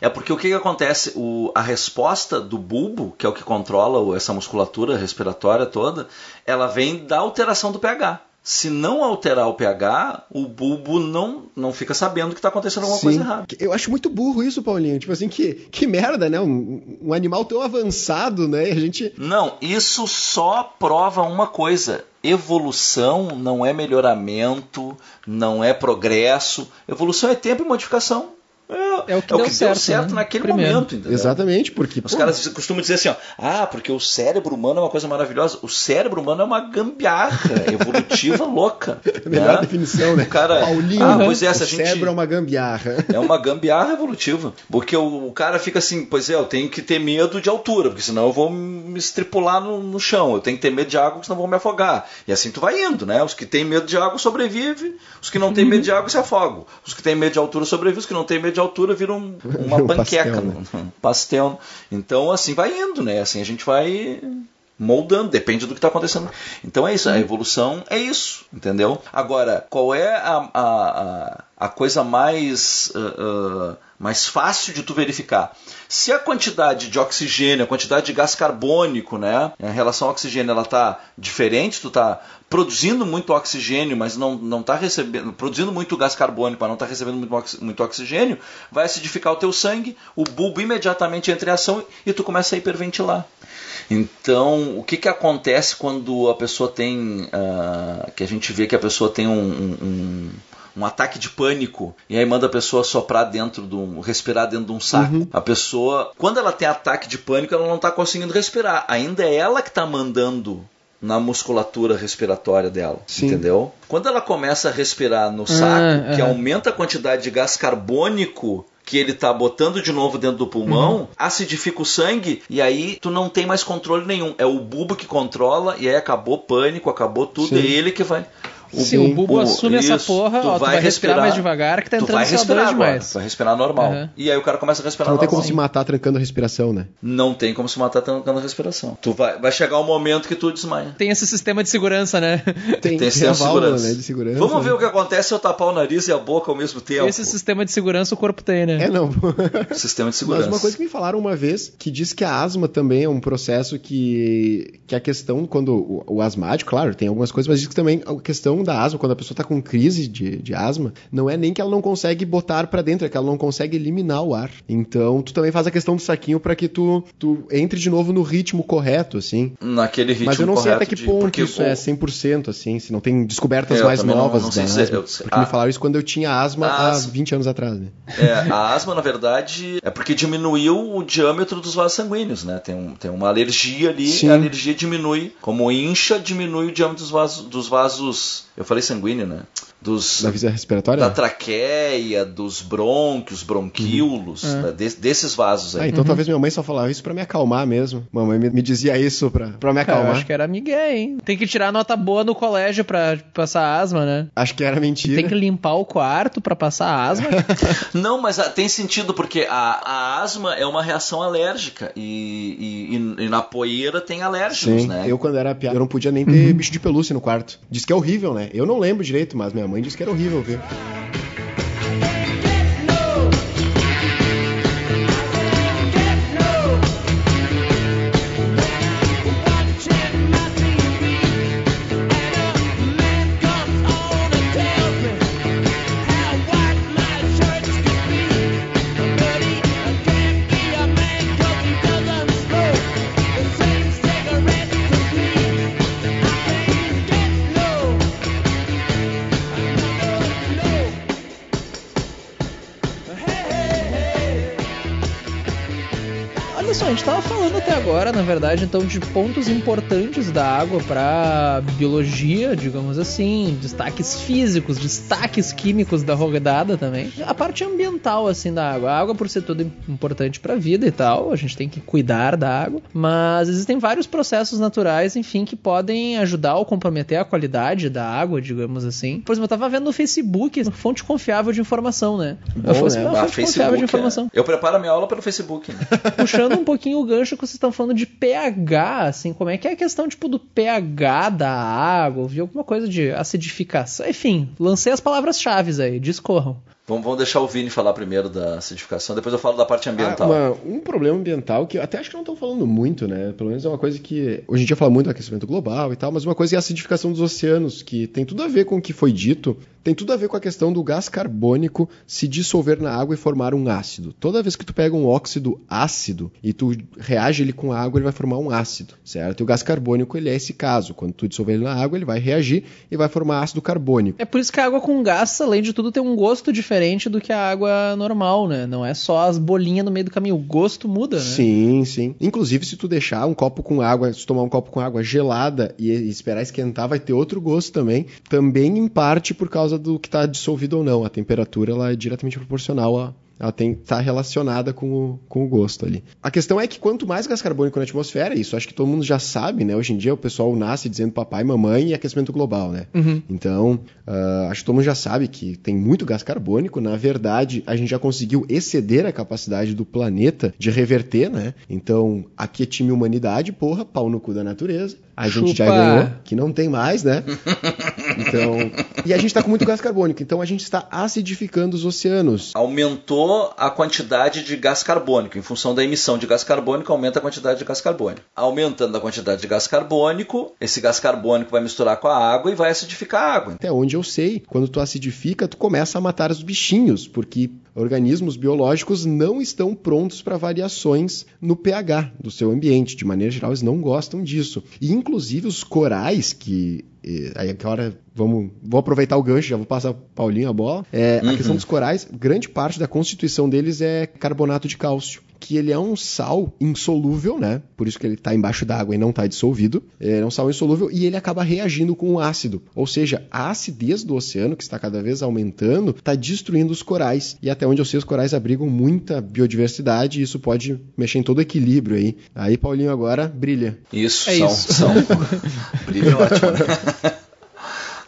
É porque o que, que acontece? O, a resposta do bulbo, que é o que controla essa musculatura respiratória toda, ela vem da alteração do pH. Se não alterar o pH, o bulbo não, não fica sabendo que está acontecendo alguma coisa Sim. errada. Eu acho muito burro isso, Paulinho. Tipo assim, que, que merda, né? Um, um animal tão avançado, né? E a gente. Não, isso só prova uma coisa. Evolução não é melhoramento, não é progresso. Evolução é tempo e modificação. É, É o que deu certo, né? naquele Primeiro. momento, entendeu? Exatamente, porque. Os pô, caras costumam dizer assim, ó, ah, porque o cérebro humano é uma coisa maravilhosa. O cérebro humano é uma gambiarra evolutiva louca. a melhor né? definição, né? O cara, Paulinho, ah, pois é, se o gente cérebro é uma gambiarra. é uma gambiarra evolutiva. Porque o, o cara fica assim, pois é, eu tenho que ter medo de altura, porque senão eu vou me estripular no, no chão. Eu tenho que ter medo de água, porque senão eu vou me afogar. E assim tu vai indo, né? Os que têm medo de água sobrevivem, os que não têm medo de água se afogam. Os que têm medo de altura sobrevivem, os que não têm medo de altura viram um- uma Um panqueca, pastel, né? um pastel. Então assim vai indo, né? Assim a gente vai moldando, depende do que está acontecendo. Então é isso, a evolução é isso, entendeu? Agora, qual é a, a, a, coisa mais, ah, ah, mais fácil de tu verificar? Se a quantidade de oxigênio, a quantidade de gás carbônico, né, em relação ao oxigênio, ela está diferente, tu está produzindo muito oxigênio, mas não não está recebendo, produzindo muito gás carbônico, mas não está recebendo muito, muito oxigênio, vai acidificar o teu sangue, o bulbo imediatamente entra em ação e tu começa a hiperventilar. Então, o que, que acontece quando a pessoa tem. ah, que a gente vê que a pessoa tem um, um- um- um ataque de pânico e aí manda a pessoa soprar dentro de um. respirar dentro de um saco. A pessoa, quando ela tem ataque de pânico, ela não está conseguindo respirar. Ainda é ela que está mandando na musculatura respiratória dela, Sim. entendeu? Quando ela começa a respirar no saco, que ah. aumenta a quantidade de gás carbônico que ele tá botando de novo dentro do pulmão, Uhum. acidifica o sangue e aí tu não tem mais controle nenhum. É o bulbo que controla e aí acabou pânico, acabou tudo, Sim. é ele que vai. Se o bulbo o- assume essa isso, porra, ó, tu vai respirar mais devagar que tá tu entrando vai CO2 respirar agora, demais. tu vai respirar normal. Uhum. E aí o cara começa a Tu respirar não tem como normal. se matar trancando a respiração, né? Não tem como se matar trancando a respiração. Tu vai, vai chegar um momento que tu desmaia. Tem esse sistema de segurança, né? Tem, Tem tem sistema de válvula, segurança. né? De segurança. Vamos ver o que acontece se eu tapar o nariz e a boca ao mesmo tempo. Esse sistema de segurança o corpo tem, né? É, não. Sistema de segurança. Mas uma coisa que me falaram uma vez, que diz que a asma também é um processo que, que a questão, quando o, o asmático, claro, tem algumas coisas, mas diz que também a questão da asma, quando a pessoa tá com crise de, de asma, não é nem que ela não consegue botar ar pra dentro, é que ela não consegue eliminar o ar. Então, tu também faz a questão do saquinho pra que tu, tu entre de novo no ritmo correto, assim. Naquele ritmo mas eu não sei até correto que de- ponto porque isso o- é 100%, assim, se não tem descobertas É, eu mais também não- novas não sei da dizer, asma. eu- Porque ah. me falaram isso quando eu tinha asma A há asma- 20 anos atrás, né? É, a asma, na verdade, é porque diminuiu o diâmetro dos vasos sanguíneos, né? Tem, um, tem uma alergia ali, Sim. a alergia diminui. Como incha, diminui o diâmetro dos vasos, dos vasos. Eu falei sanguíneo, né? Dos Da via respiratória? da traqueia, dos brônquios, bronquíolos, Uhum. né, des- desses vasos Ah, aí. então talvez minha mãe só falava isso pra me acalmar mesmo. Mamãe me, me dizia isso pra, pra me Cara, eu acalmar. acho que era migué, hein? Tem que tirar nota boa no colégio pra passar asma, né? Acho que era mentira. Tem que limpar o quarto pra passar asma. Não, mas ah, tem sentido porque a, a asma é uma reação alérgica e, e- e- e na poeira tem alérgenos, Sim, né? eu quando era piada, eu não podia nem ter bicho de pelúcia no quarto. Diz que é horrível, né? Eu não lembro direito, mas minha mãe disse que era horrível, viu? Tava falando até agora, na verdade, então, de pontos importantes da água pra biologia, digamos assim, destaques físicos, destaques químicos da rodada também. A parte ambiental, assim, da água. A água, por ser tudo importante pra vida e tal, a gente tem que cuidar da água, mas existem vários processos naturais, enfim, que podem ajudar ou comprometer a qualidade da água, digamos assim. Por exemplo, eu tava vendo no Facebook, fonte confiável de informação, né? Bom, Eu assim, né? "Ah, fonte confiável de informação é. Eu preparo a minha aula pelo Facebook. né? puxando um pouquinho o gancho que vocês estão falando de pH, assim, como é que é a questão, tipo, do pH da água, ouvi alguma coisa de acidificação, enfim, lancei as palavras-chave aí, discorram. vamos, vamos deixar o Vini falar primeiro da acidificação, depois eu falo da parte ambiental. Ah, uma- um problema ambiental que eu até acho que não estão falando muito, né? Pelo menos é uma coisa que hoje em dia fala muito do aquecimento global e tal, mas uma coisa é a acidificação dos oceanos, que tem tudo a ver com o que foi dito, tem tudo a ver com a questão do gás carbônico se dissolver na água e formar um ácido. Toda vez que tu pega um óxido ácido e tu reage ele com água, ele vai formar um ácido, certo? E o gás carbônico ele é esse caso. Quando tu dissolver ele na água, ele vai reagir e vai formar ácido carbônico. É por isso que a água com gás, além de tudo, tem um gosto diferente do que a água normal, né? Não é só as bolinhas no meio do caminho, o gosto muda, né? Sim, sim. Inclusive, se tu deixar um copo com água, se tomar um copo com água gelada e esperar esquentar, vai ter outro gosto também. Também, em parte, por causa do que está dissolvido ou não. A temperatura ela é diretamente proporcional a. Ela tem tá relacionada com o, com o gosto ali. A questão é que quanto mais gás carbônico na atmosfera, isso acho que todo mundo já sabe, né? Hoje em dia o pessoal nasce dizendo papai, mamãe e aquecimento global, né? Uhum. Então, ah, acho que todo mundo já sabe que tem muito gás carbônico. Na verdade, a gente já conseguiu exceder a capacidade do planeta de reverter, né? Então, aqui é time humanidade, porra, pau no cu da natureza. A gente já Chupa. ganhou, que não tem mais, né? Então, e a gente tá com muito gás carbônico, então a gente está acidificando os oceanos. Aumentou a quantidade de gás carbônico. Em função da emissão de gás carbônico, aumenta a quantidade de gás carbônico. Aumentando a quantidade de gás carbônico, esse gás carbônico vai misturar com a água e vai acidificar a água. Até onde eu sei, quando tu acidifica, tu começa a matar os bichinhos, porque organismos biológicos não estão prontos para variações no pH do seu ambiente. De maneira geral, eles não gostam disso. E inclusive os corais que eh, aí agora vamos vou aproveitar o gancho, já vou passar Paulinho a bola. É, A Uhum. questão dos corais, grande parte da constituição deles é carbonato de cálcio, que ele é um sal insolúvel, né? Por isso que ele está embaixo d'água e não está dissolvido. É um sal insolúvel e ele acaba reagindo com o ácido. Ou seja, a acidez do oceano, que está cada vez aumentando, está destruindo os corais. E até onde eu sei, os corais abrigam muita biodiversidade e isso pode mexer em todo o equilíbrio aí. Aí, Paulinho, agora brilha. Isso, É são. isso. são. Brilho é ótimo. né?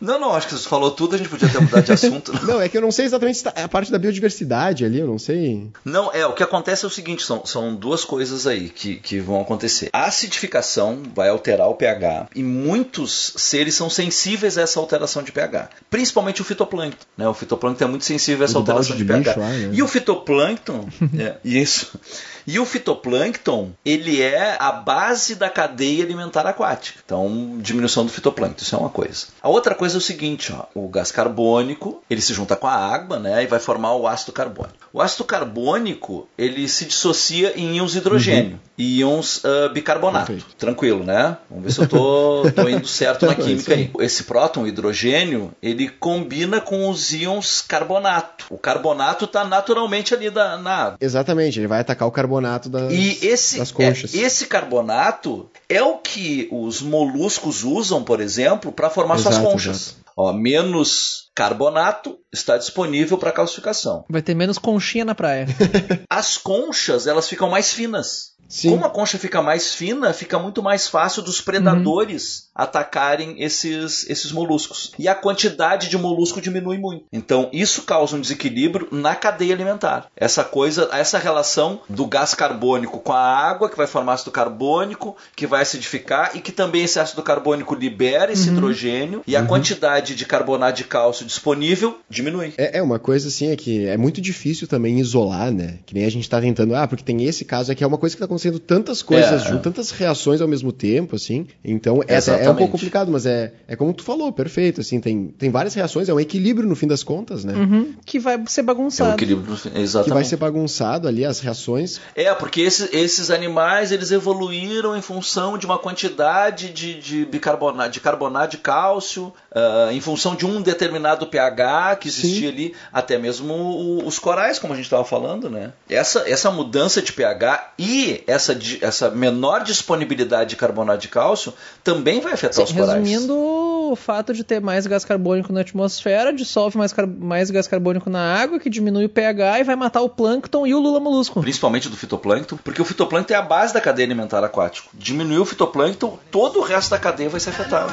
Não, não, acho que você falou tudo, a gente podia ter mudado de assunto. Não, é que eu não sei exatamente tá- é a parte da biodiversidade ali, eu não sei. Não, é, o que acontece é o seguinte, são, são duas coisas aí que, que vão acontecer. A acidificação vai alterar o pH e muitos seres são sensíveis a essa alteração de pH. Principalmente o fitoplâncton, né? O fitoplâncton é muito sensível a essa O alteração de, de pH. bicho lá, né? E o fitoplâncton, é, isso. E o fitoplâncton, ele é a base da cadeia alimentar aquática. Então, diminuição do fitoplâncton, isso é uma coisa. A outra coisa é o seguinte, ó, o gás carbônico, ele se junta com a água, né, e vai formar o ácido carbônico. O ácido carbônico, ele se dissocia em íons hidrogênio e íons ah, bicarbonato. Perfeito. Tranquilo, né? Vamos ver se eu tô, tô indo certo na química aí. Esse próton, o hidrogênio, ele combina com os íons carbonato. O carbonato está naturalmente ali da- na água. Exatamente, ele vai atacar o carbonato das, E esse, das conchas. é- esse carbonato é o que os moluscos usam, por exemplo, para formar suas Exato, conchas. exato. Ó, menos carbonato está disponível para calcificação. Vai ter menos conchinha na praia. As conchas, elas ficam mais finas. Sim. Como a concha fica mais fina, fica muito mais fácil dos predadores atacarem esses, esses moluscos. E a quantidade de molusco diminui muito. Então, isso causa um desequilíbrio na cadeia alimentar. Essa coisa, essa relação do gás carbônico com a água, que vai formar ácido carbônico, que vai acidificar e que também esse ácido carbônico libera esse hidrogênio e a quantidade de carbonato de cálcio disponível diminui. É, é uma coisa assim, é que é muito difícil também isolar, né? Que nem a gente tá tentando, ah, porque tem esse caso aqui, é uma coisa que tá acontecendo tantas coisas É. junto, tantas reações ao mesmo tempo, assim. Então, é, é um Exatamente. pouco complicado, mas é, é como tu falou, perfeito, assim, tem, tem várias reações, é um equilíbrio no fim das contas, né? Uhum, que vai ser É o bagunçado. equilíbrio. no fim. Que Exatamente. vai ser bagunçado ali, as reações. É, porque esse- esses animais eles evoluíram em função de uma quantidade de, de bicarbonato, de carbonato de cálcio, ah, em função de um determinado pH que existia ali, até mesmo o- os corais, como a gente estava falando, né? Essa, essa mudança de pH e essa, essa menor disponibilidade de carbonato de cálcio também vai afetar Sim, os corais. resumindo, o fato de ter mais gás carbônico na atmosfera dissolve mais, car- mais gás carbônico na água, que diminui o pH e vai matar o plâncton e o lula molusco. Principalmente do fitoplâncton, porque o fitoplâncton é a base da cadeia alimentar aquático. Diminuiu o fitoplâncton, todo o resto da cadeia vai ser afetado.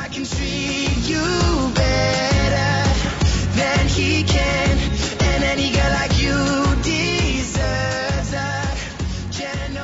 I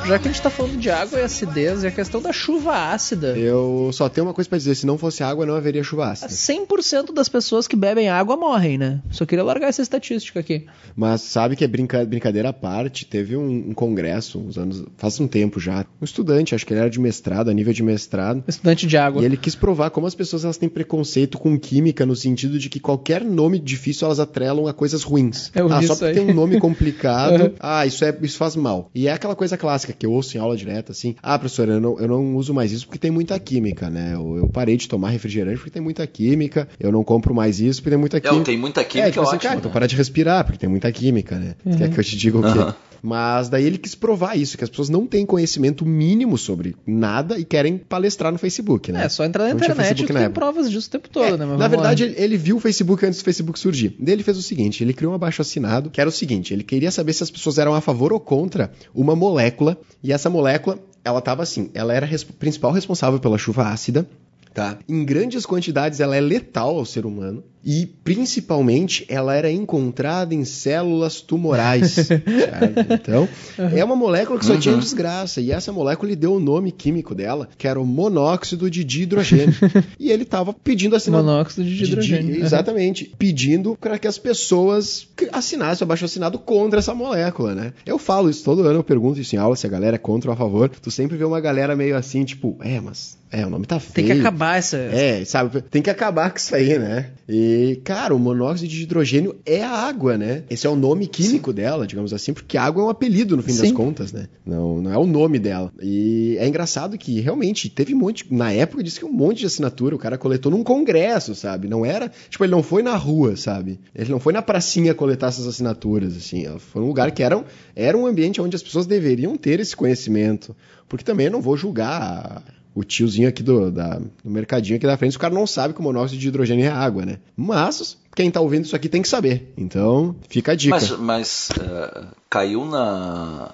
Já que a gente tá falando de água e acidez, e a questão da chuva ácida. Eu só tenho uma coisa pra dizer, se não fosse água, não haveria chuva ácida. 100% das pessoas que bebem água morrem, né? Só queria largar essa estatística aqui. Mas sabe que é brinca- brincadeira à parte, teve um, um congresso, uns anos, faz um tempo já, um estudante, acho que ele era de mestrado, a nível de mestrado, Estudante de água. E ele quis provar como as pessoas elas têm preconceito com química no sentido de que qualquer nome difícil elas atrelam a coisas ruins. Eu ah, vi só porque tem um nome complicado, ah, isso é isso faz mal. E é aquela coisa clássica que eu ouço em aula direta assim: "Ah, professor, eu não, eu não uso mais isso porque tem muita química, né? Eu, eu parei de tomar refrigerante porque tem muita química, eu não compro mais isso porque tem muita É, química". tem muita é, química, tipo é assim, ótimo. cara, né? então para de respirar, porque tem muita química, né? Uhum. Quer que eu te diga o quê? Aham. Mas daí ele quis provar isso, que as pessoas não têm conhecimento mínimo sobre nada e querem palestrar no Facebook, né? É, só entrar na Não internet e tem época. provas disso o tempo todo, É, né? Mas na verdade, ele, ele viu o Facebook antes do Facebook surgir. Daí ele fez o seguinte: ele criou um abaixo assinado, que era o seguinte: ele queria saber se as pessoas eram a favor ou contra uma molécula, e essa molécula, ela tava assim, ela era a res- principal responsável pela chuva ácida. Tá. Em grandes quantidades ela é letal ao ser humano e principalmente ela era encontrada em células tumorais. Então, é uma molécula que só tinha desgraça e essa molécula lhe deu o nome químico dela, que era o monóxido de dihidrogênio. e ele estava pedindo assinado Monóxido de hidrogênio. de- Uhum. exatamente. Pedindo para que as pessoas que assinassem o abaixo assinado contra essa molécula, né? Eu falo isso todo ano, eu pergunto isso em aula se a galera é contra ou a favor. Tu sempre vê uma galera meio assim, tipo, é, mas é, o nome tá feio. Tem que acabar essa. É, sabe? Tem que acabar com isso aí, né? E, cara, o monóxido de hidrogênio é a água, né? Esse é o nome químico dela, digamos assim, porque água é um apelido no fim das Sim. contas, né? Não, não é o nome dela. E é engraçado que realmente teve um monte, na época disse que um monte de assinatura, o cara coletou num congresso, sabe? Não era, tipo, ele não foi na rua, sabe? Ele não foi na pracinha coletar essas assinaturas, assim. Foi um lugar que era um, era um ambiente onde as pessoas deveriam ter esse conhecimento. Porque também eu não vou julgar o tiozinho aqui do, da- do mercadinho aqui da frente, o cara não sabe que o monóxido de hidrogênio é água, né? Mas quem tá ouvindo isso aqui tem que saber. Então, fica a dica. Mas, mas eh, caiu na.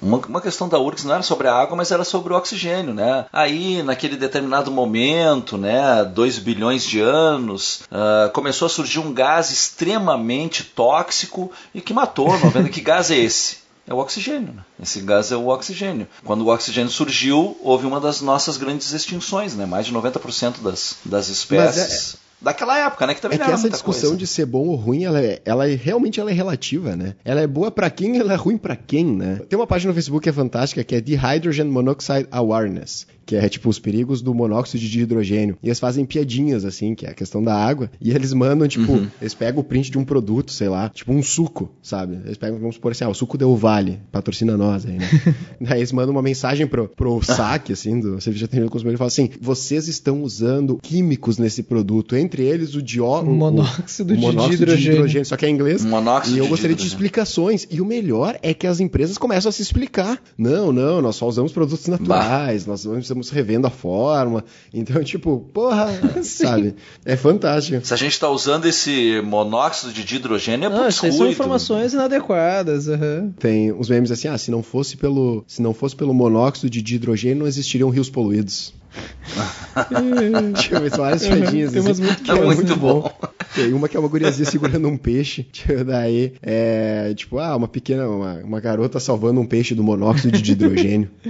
Uma, uma questão da URGS não era sobre a água, mas era sobre o oxigênio, né? Aí, naquele determinado momento, né, 2 bilhões de anos, ah, começou a surgir um gás extremamente tóxico e que matou. Não vendo que gás é esse? É o oxigênio. Né? Esse gás é o oxigênio. Quando o oxigênio surgiu, houve uma das nossas grandes extinções, né? Mais de 90% das, das espécies. Daquela época, né? Que também É que era essa discussão coisa. de ser bom ou ruim, ela, é, ela é- realmente ela é relativa, né? Ela é boa pra quem, ela é ruim pra quem, né? Tem uma página no Facebook que é fantástica, que é The Hydrogen Monoxide Awareness, que é tipo os perigos do monóxido de hidrogênio. E eles fazem piadinhas, assim, que é a questão da água, e eles mandam, tipo, Uhum. eles pegam o print de um produto, sei lá, tipo um suco, sabe? Eles pegam, vamos supor assim, ah, o suco Del Vale, patrocina nós aí, né? Daí eles mandam uma mensagem pro, pro saque, assim, do Serviço de Atendimento Consumidor e falam assim, vocês estão usando químicos nesse produto, entre eles o dió... o- o- Monóxido o de monóxido hidrogênio. Só que é em inglês. Monóxido e eu de gostaria de hidrogênio. explicações. E o melhor é que as empresas começam a se explicar. Não, não, nós só usamos produtos naturais, nós usamos estamos revendo a forma. Então, tipo, porra, sabe? É fantástico. Se a gente está usando esse monóxido de hidrogênio, é Não, por são informações inadequadas. aham. Tem uns memes assim, ah, se não fosse pelo, se não fosse pelo monóxido de hidrogênio, não existiriam rios poluídos. Tinha várias piadinhas. Tem umas assim, muito que é muito bom. Tem uma que é uma guriazinha segurando um peixe. Daí, é, tipo, ah, uma pequena, uma, uma garota salvando um peixe do monóxido de hidrogênio.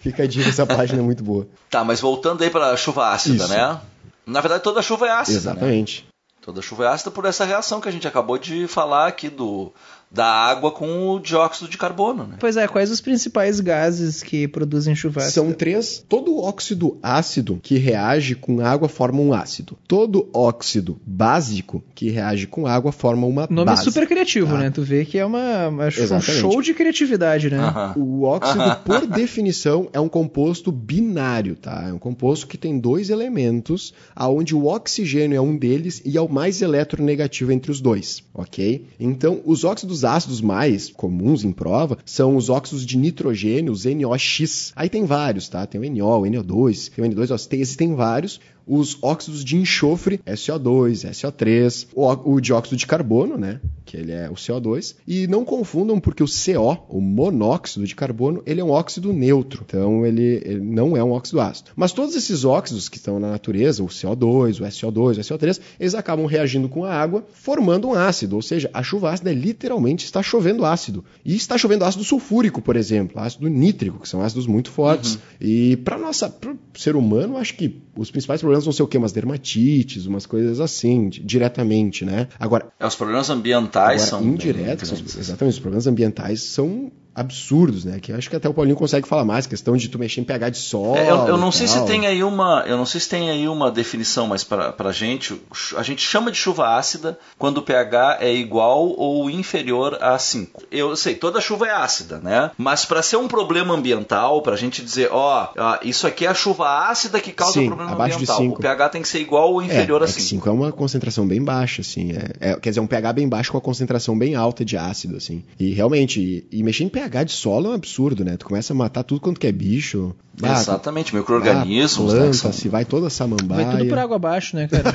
Fica a dica, essa página é muito boa. Tá, mas voltando aí para a chuva ácida, Isso. né? Na verdade, toda chuva é ácida. né? Exatamente. Toda chuva é ácida por essa reação que a gente acabou de falar aqui do da água com o dióxido de carbono, né? Pois é, quais os principais gases que produzem chuva ácida? São três. Todo óxido ácido que reage com água forma um ácido. Todo óxido básico que reage com água forma uma O nome base. é super criativo, tá? né? Tu vê que é uma, uma show- um show de criatividade, né? Aham. O óxido, por definição, é um composto binário, tá? É um composto que tem dois elementos, aonde o oxigênio é um deles e é o mais eletronegativo entre os dois, ok? Então, os óxidos ácidos mais comuns em prova são os óxidos de nitrogênio, os NOx. Aí tem vários, tá? Tem o NO, o NO2, tem o N2, tem, existem vários. Os óxidos de enxofre, SO2, SO3, o, dióxido de carbono, né? Que ele é o CO2. E não confundam, porque o CO, o monóxido de carbono, ele é um óxido neutro. Então ele, ele não é um óxido ácido. Mas todos esses óxidos que estão na natureza, o CO2, o SO2, o SO3, eles acabam reagindo com a água, formando um ácido. Ou seja, a chuva ácida é, literalmente está chovendo ácido. E está chovendo ácido sulfúrico, por exemplo, ácido nítrico, que são ácidos muito fortes. E para nossa, pro ser humano, acho que os principais problemas vão ser o quê? Umas dermatites, umas coisas assim, di- diretamente, né? Agora, É, os problemas ambientais Agora, são indiretos, grandes. exatamente, os problemas ambientais são absurdos, né? Que acho que até o Paulinho consegue falar mais, questão de tu mexer em pH de sol. É, eu, eu não sei se tal. tem aí uma, eu não sei se tem aí uma definição, mas para pra gente, a gente chama de chuva ácida quando o pH é igual ou inferior a 5. Eu sei, toda chuva é ácida, né? Mas para ser um problema ambiental, pra gente dizer, ó, ó, isso aqui é a chuva ácida que causa Sim, o problema abaixo de ambiental. cinco. O pH tem que ser igual ou inferior é, a é que 5. 5 é uma concentração bem baixa, assim. É, é- quer dizer, um pH bem baixo com a concentração bem alta de ácido, assim. E realmente, e, e mexer em pH de solo é um absurdo, né? Tu começa a matar tudo quanto que é bicho. Ah, Exatamente, micro-organismos, né, planta, são- se vai toda essa samambaia. Vai tudo por água abaixo, né, cara?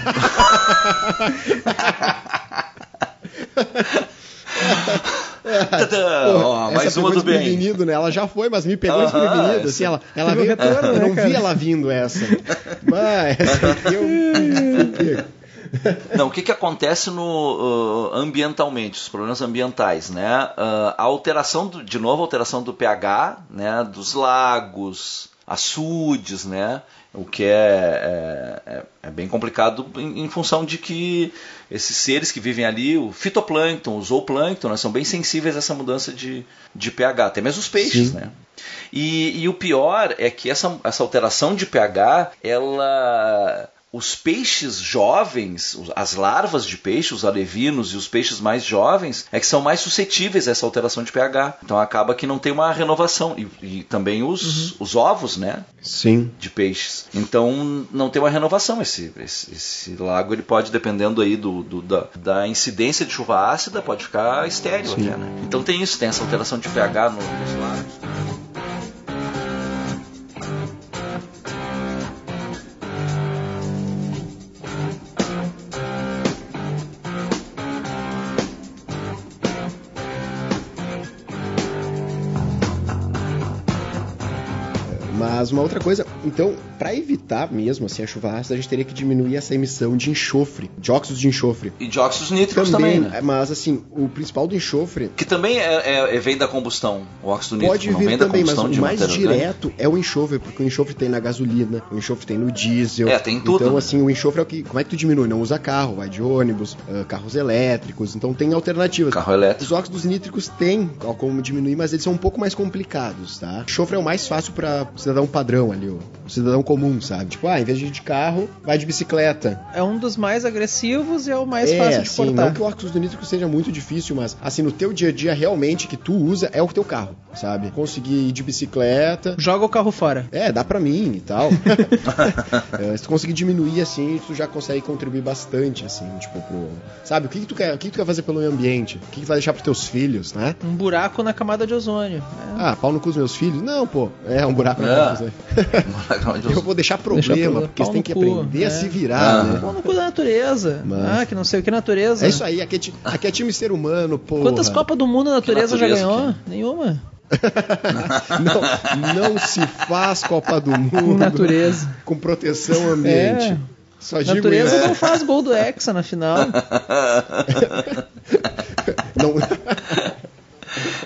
Ó, mais uma do bem. desprevenido, né? Ela já foi, mas me pegou Aham, desprevenido. essa- Assim, ela, ela veio, retorno, eu né, não vi cara? ela vindo essa. Mas essa aqui eu. Não, o que, que acontece no, uh, ambientalmente, os problemas ambientais, né? Uh, a alteração, do, de novo, a alteração do pH, né? Dos lagos, açudes, né? O que é, é, é- é bem complicado em, em função de que esses seres que vivem ali, o fitoplâncton, o zooplâncton, né, são bem sensíveis a essa mudança de, de pH, até mesmo os peixes, Sim. né? E, e o pior é que essa, essa alteração de pH, ela. Os peixes jovens, as larvas de peixe, os alevinos e os peixes mais jovens, é que são mais suscetíveis a essa alteração de pH. Então acaba que não tem uma renovação. E, e também os, os ovos, né? Sim. de peixes. Então não tem uma renovação. Esse, esse, esse lago ele pode, dependendo aí do, do- da, da incidência de chuva ácida, pode ficar estéreo até, né? Então tem isso, tem essa alteração de pH no- nos lagos. Mas uma outra coisa, então, para evitar mesmo assim a chuva ácida, a gente teria que diminuir essa emissão de enxofre, de óxidos de enxofre. E dióxidos nítricos também, né? mas assim, o principal do enxofre Que também é, é- é- vem da combustão. O óxido nítrico pode vir também, mas o mais orgânica. direto é o enxofre, porque o enxofre tem na gasolina, o enxofre tem no diesel. É, tem tudo, Então, né? assim, o enxofre é o que. Como é que tu diminui? Não usa carro, vai de ônibus, ah, carros elétricos, então tem alternativas. Carro elétrico. Os óxidos nítricos têm como diminuir, mas eles são um pouco mais complicados, tá? Enxofre é o mais fácil para você dar um padrão ali, o cidadão comum, sabe? Tipo, ah, em vez de ir de carro, vai de bicicleta. É um dos mais agressivos e é o mais é, fácil de sim, cortar. não que o óxido nítrico seja muito difícil, mas assim, no teu dia a dia, realmente, que tu usa é o teu carro, sabe? Conseguir ir de bicicleta, Joga o carro fora. é, dá pra mim e tal. É, se tu conseguir diminuir assim, tu já consegue contribuir bastante, assim, tipo, pro. Sabe, o que, que tu quer? O que, que tu quer fazer pelo meio ambiente? O que, que tu vai deixar pros teus filhos, né? Um buraco na camada de ozônio. né? Ah, pau no cu dos meus filhos? Não, pô. É um buraco na É. Eu vou deixar problema, problema. porque Pau têm no que cu, aprender a é. se virar, Ah. né? Pau no cu da natureza. Mas- Ah, que não sei o que natureza. É isso aí, aqui é, ti- aqui é time ser humano, pô. Quantas Copas do Mundo a natureza, já natureza, ganhou? Nenhuma. Não, não se faz Copa do Mundo Com natureza. com proteção ambiente. É. Só digo Natureza isso. não faz gol do Hexa na final. Não,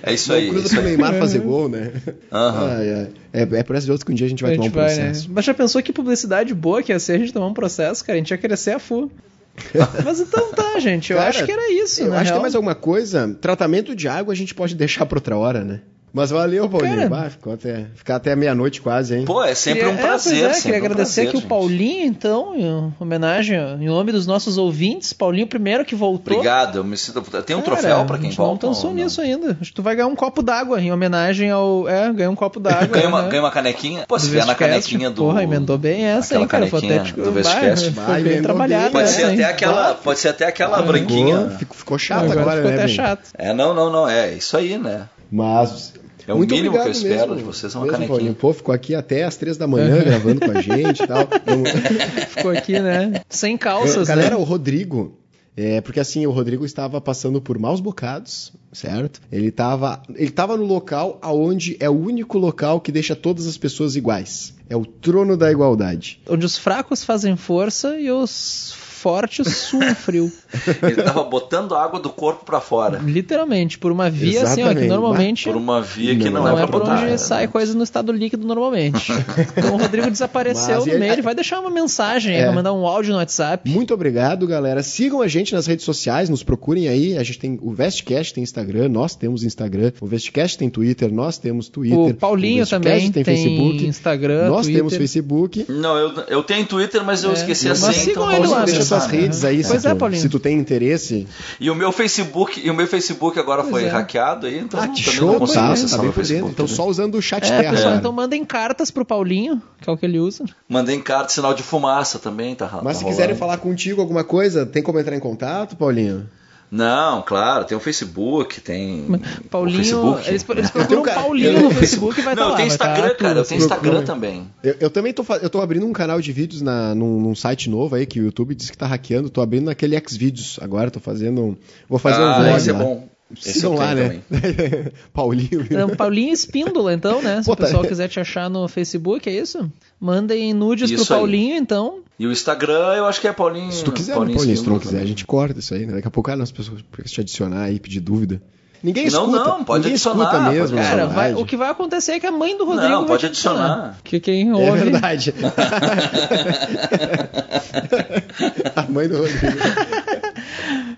É isso não aí. cruza Isso pro aí. Neymar fazer gol, né? Ai, ai. É, é por essas outras que um dia a gente vai a tomar um gente vai, né? processo. Mas já pensou que publicidade boa que ia ser a gente tomar um processo, cara? A gente ia crescer a full. Mas então tá, gente. Eu Cara, acho que era isso, Eu na acho que real. tem mais alguma coisa. Tratamento de água a gente pode deixar pra outra hora, né? Mas valeu, Paulinho. Cara. Ficou até, ficar até meia-noite quase, hein? Pô, é sempre Queria- um prazer. É, pois é, sempre queria um agradecer prazer, aqui o gente. Paulinho, então, em homenagem, em nome dos nossos ouvintes. Paulinho, primeiro que voltou. Obrigado, eu me sinto. Tem um Cara, troféu pra a quem volta? Não pensou ou nisso ainda. Acho que tu vai ganhar um copo d'água em homenagem ao. É, ganha um copo d'água. Ganha uma, né? ganha uma canequinha? Pô, se vier na canequinha do. Porra, emendou bem essa, hein, cara? Foi até, canequinha tipo, do Vestcast. foi bem emendou trabalhado bem. Pode essa, ser, hein? até aquela, pode ser até aquela branquinha. ficou, ficou chato Agora, agora, ficou né, até bem? chato. É, não, não, não. É isso aí, né? Mas. É o muito mínimo que eu obrigado espero mesmo, de vocês, é uma mesmo, canequinha. Paulinho. Pô, ficou aqui até as três da manhã gravando com a gente e tal. Ficou aqui, né? Sem calças, Galera, né? o Rodrigo. É, porque assim, o Rodrigo estava passando por maus bocados, certo? Ele estava ele tava no local aonde é o único local que deixa todas as pessoas iguais. É o trono da igualdade. Onde os fracos fazem força e os fortes suam frio. Ele tava botando a água do corpo pra fora. Literalmente, por uma via assim, ó, que Exatamente. normalmente Por uma via que não, Não não é é pra por botar. onde é, sai coisa no estado líquido normalmente. Então o Rodrigo desapareceu Mas no ele- meio, ele vai deixar uma mensagem, aí, É. vai mandar um áudio no WhatsApp. Muito obrigado, galera. Sigam a gente nas redes sociais, nos procurem aí. A gente tem o Vestcast tem Instagram, nós temos Instagram. O Vestcast tem Twitter, nós temos Twitter. O Paulinho Vestcast também tem, Facebook. Instagram, Nós Twitter. temos Facebook. Não, eu, eu tenho Twitter, mas eu É, esqueci a mas senha, sigam então ele não lá, suas redes aí, Pois se, é, tu, Paulinho. se tu tem interesse. E o meu Facebook, e o meu Facebook agora Pois foi é. hackeado aí, então Ah, que também show, não consigo tá? acessar Tá bem meu. Facebook. Então né? só usando o chat É, terra. pessoal, então mandem cartas pro Paulinho, que é o que ele usa. Mandei em carta sinal de fumaça também, tá Mas tá se quiserem rolando. falar contigo alguma coisa, tem como entrar em contato, Paulinho? Não, claro, tem o Facebook, tem. Paulinho, o Facebook. eles, eles Tem um procuram cara- Paulinho eu- no Facebook e vai estar Não, lá. tem tá Instagram, tudo, cara, eu tenho Instagram Procura. também. Eu, eu também tô, eu tô abrindo um canal de vídeos na, num, num site novo aí que o YouTube disse que tá hackeando. Tô abrindo naquele Xvideos agora, tô fazendo um. Vou fazer um ah, vlog esse é bom. Esse Sigam eu lá, né? Paulinho. É um Paulinho Espíndola, então, né? Se Pô, o pessoal tá- quiser te achar no Facebook, é isso? Mandem nudes Isso pro aí. Paulinho, então. E o Instagram, eu acho que é Paulinho. Se tu quiser, Paulinho Paulinho, se tu não quiser, a gente corta isso aí, né? Daqui a pouco ah, as pessoas podem te adicionar aí, pedir dúvida. Ninguém Não, escuta. não, pode ninguém adicionar, escuta mesmo. Cara, vai- o que vai acontecer é que a mãe do Rodrigo Não, pode te adicionar. Que quem É ouve. verdade. a mãe do Rodrigo.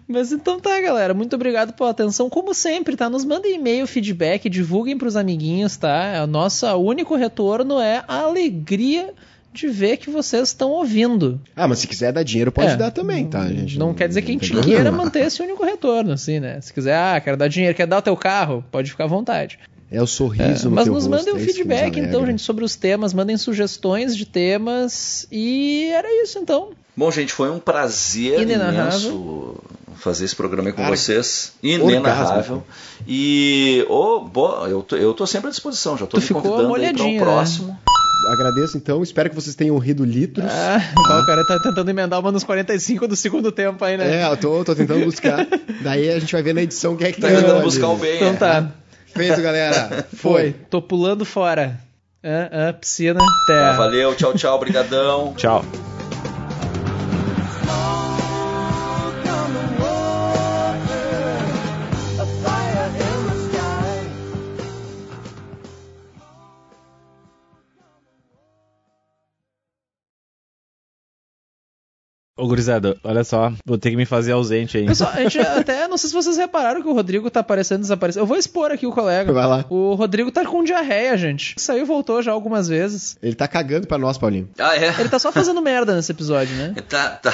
Mas então tá, galera. Muito obrigado pela atenção. Como sempre, tá? Nos mandem e-mail, feedback, divulguem pros amiguinhos, tá? O nosso único retorno é a alegria de ver que vocês estão ouvindo. Ah, mas se quiser dar dinheiro, pode É, dar também, tá, gente? Não, quer dizer que a gente queira manter esse único retorno, assim, né? Se quiser, ah, quero dar dinheiro, quer dar o teu carro, pode ficar à vontade. É o sorriso no Mas teu nos rosto, mandem um é feedback, então, gente, sobre os temas, mandem sugestões de temas. E era isso, então. Bom, gente, foi um prazer imenso fazer esse programa aí com Cara, vocês. Inenarrável. E oh, bo, eu, tô, eu tô sempre à disposição, já tô Tu me ficou convidando para um molhadinho, né? próximo. Agradeço, então. Espero que vocês tenham rido litros. Ah, então o cara tá tentando emendar uma nos 45 do segundo tempo aí, né? É, eu tô, tô tentando buscar. Daí a gente vai ver na edição quem é que tá Tá tentando buscar o bem. Então é. tá. Feito, galera. Foi. Tô pulando fora. Ah, ah, piscina, terra. Tá, valeu, tchau, tchau, brigadão. Tchau. Ô, gurizada, olha só, vou ter que me fazer ausente aí. Pessoal, a gente até, não sei se vocês repararam que o Rodrigo tá aparecendo desaparecendo. Eu vou expor aqui o colega. Vai lá. O Rodrigo tá com diarreia, gente. Saiu e voltou já algumas vezes. Ele tá cagando pra nós, Paulinho. Ah, é? Ele tá só fazendo merda nesse episódio, né? Tá, tá.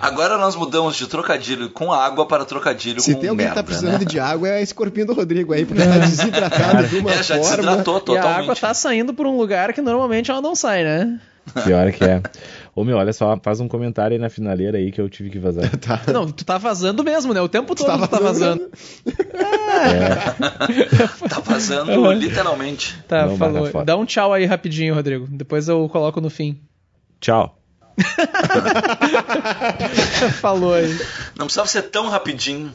Agora nós mudamos de trocadilho com água para trocadilho Se com tem alguém merda, que tá precisando né? de água, é esse corpinho do Rodrigo aí, porque tá desidratado de uma É, já forma. desidratou E a totalmente. água tá saindo por um lugar que normalmente ela não sai, né? Pior que é. Ô, meu, olha só, faz um comentário aí na finaleira aí que eu tive que vazar. Tá. Não, tu tá vazando mesmo, né? O tempo todo tu tá vazando. Tá vazando literalmente. Tá, Não, falou. barra fora. Dá um tchau aí rapidinho, Rodrigo. Depois eu coloco no fim. Tchau. Falou aí. Não precisava ser tão rapidinho.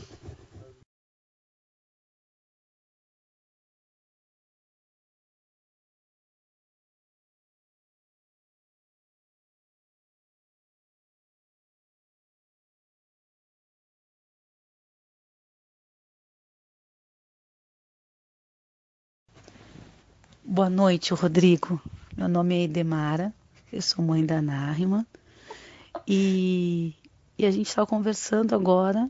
Boa noite, Rodrigo. Meu nome é Edemara, eu sou mãe da Narima e, e a gente estava conversando agora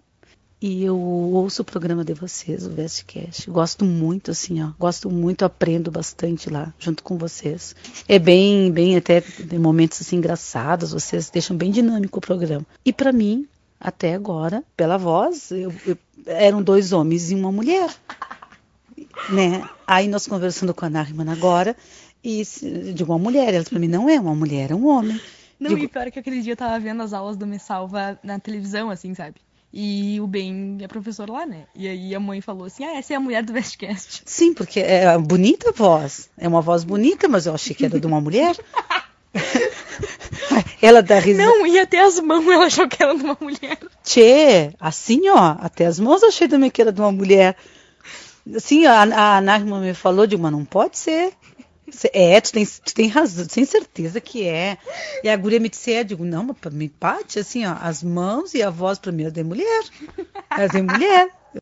e eu ouço o programa de vocês, o Vestcast. Gosto muito, assim, ó. Gosto muito, aprendo bastante lá, junto com vocês. É bem, bem até momentos assim engraçados, vocês deixam bem dinâmico o programa. E para mim, até agora, pela voz, eu- eu- eram dois homens e uma mulher né? Aí nós conversando com a Narman agora, e de uma mulher, ela pra mim não é uma mulher, é um homem. Não, Digo- e pior é que aquele dia eu tava vendo as aulas do Me Salva na televisão, assim, sabe? E o Ben é professor lá, né? E aí a mãe falou assim: Ah, essa é a mulher do Vestcast. Sim, porque é bonita voz, é uma voz bonita, mas eu achei que era de uma mulher. ela dá risada. Não, e até as mãos ela achou que era de uma mulher. Tchê, assim, ó, até as mãos eu achei também que era de uma mulher. Assim, a, a me falou, digo, mas não pode ser. É, tu tem, tu tem razão, tu tem certeza que é. E a guria me disse, é, digo, não, mas mim, Paty, assim, ó, as mãos e a voz pra mim é de mulher. É de mulher.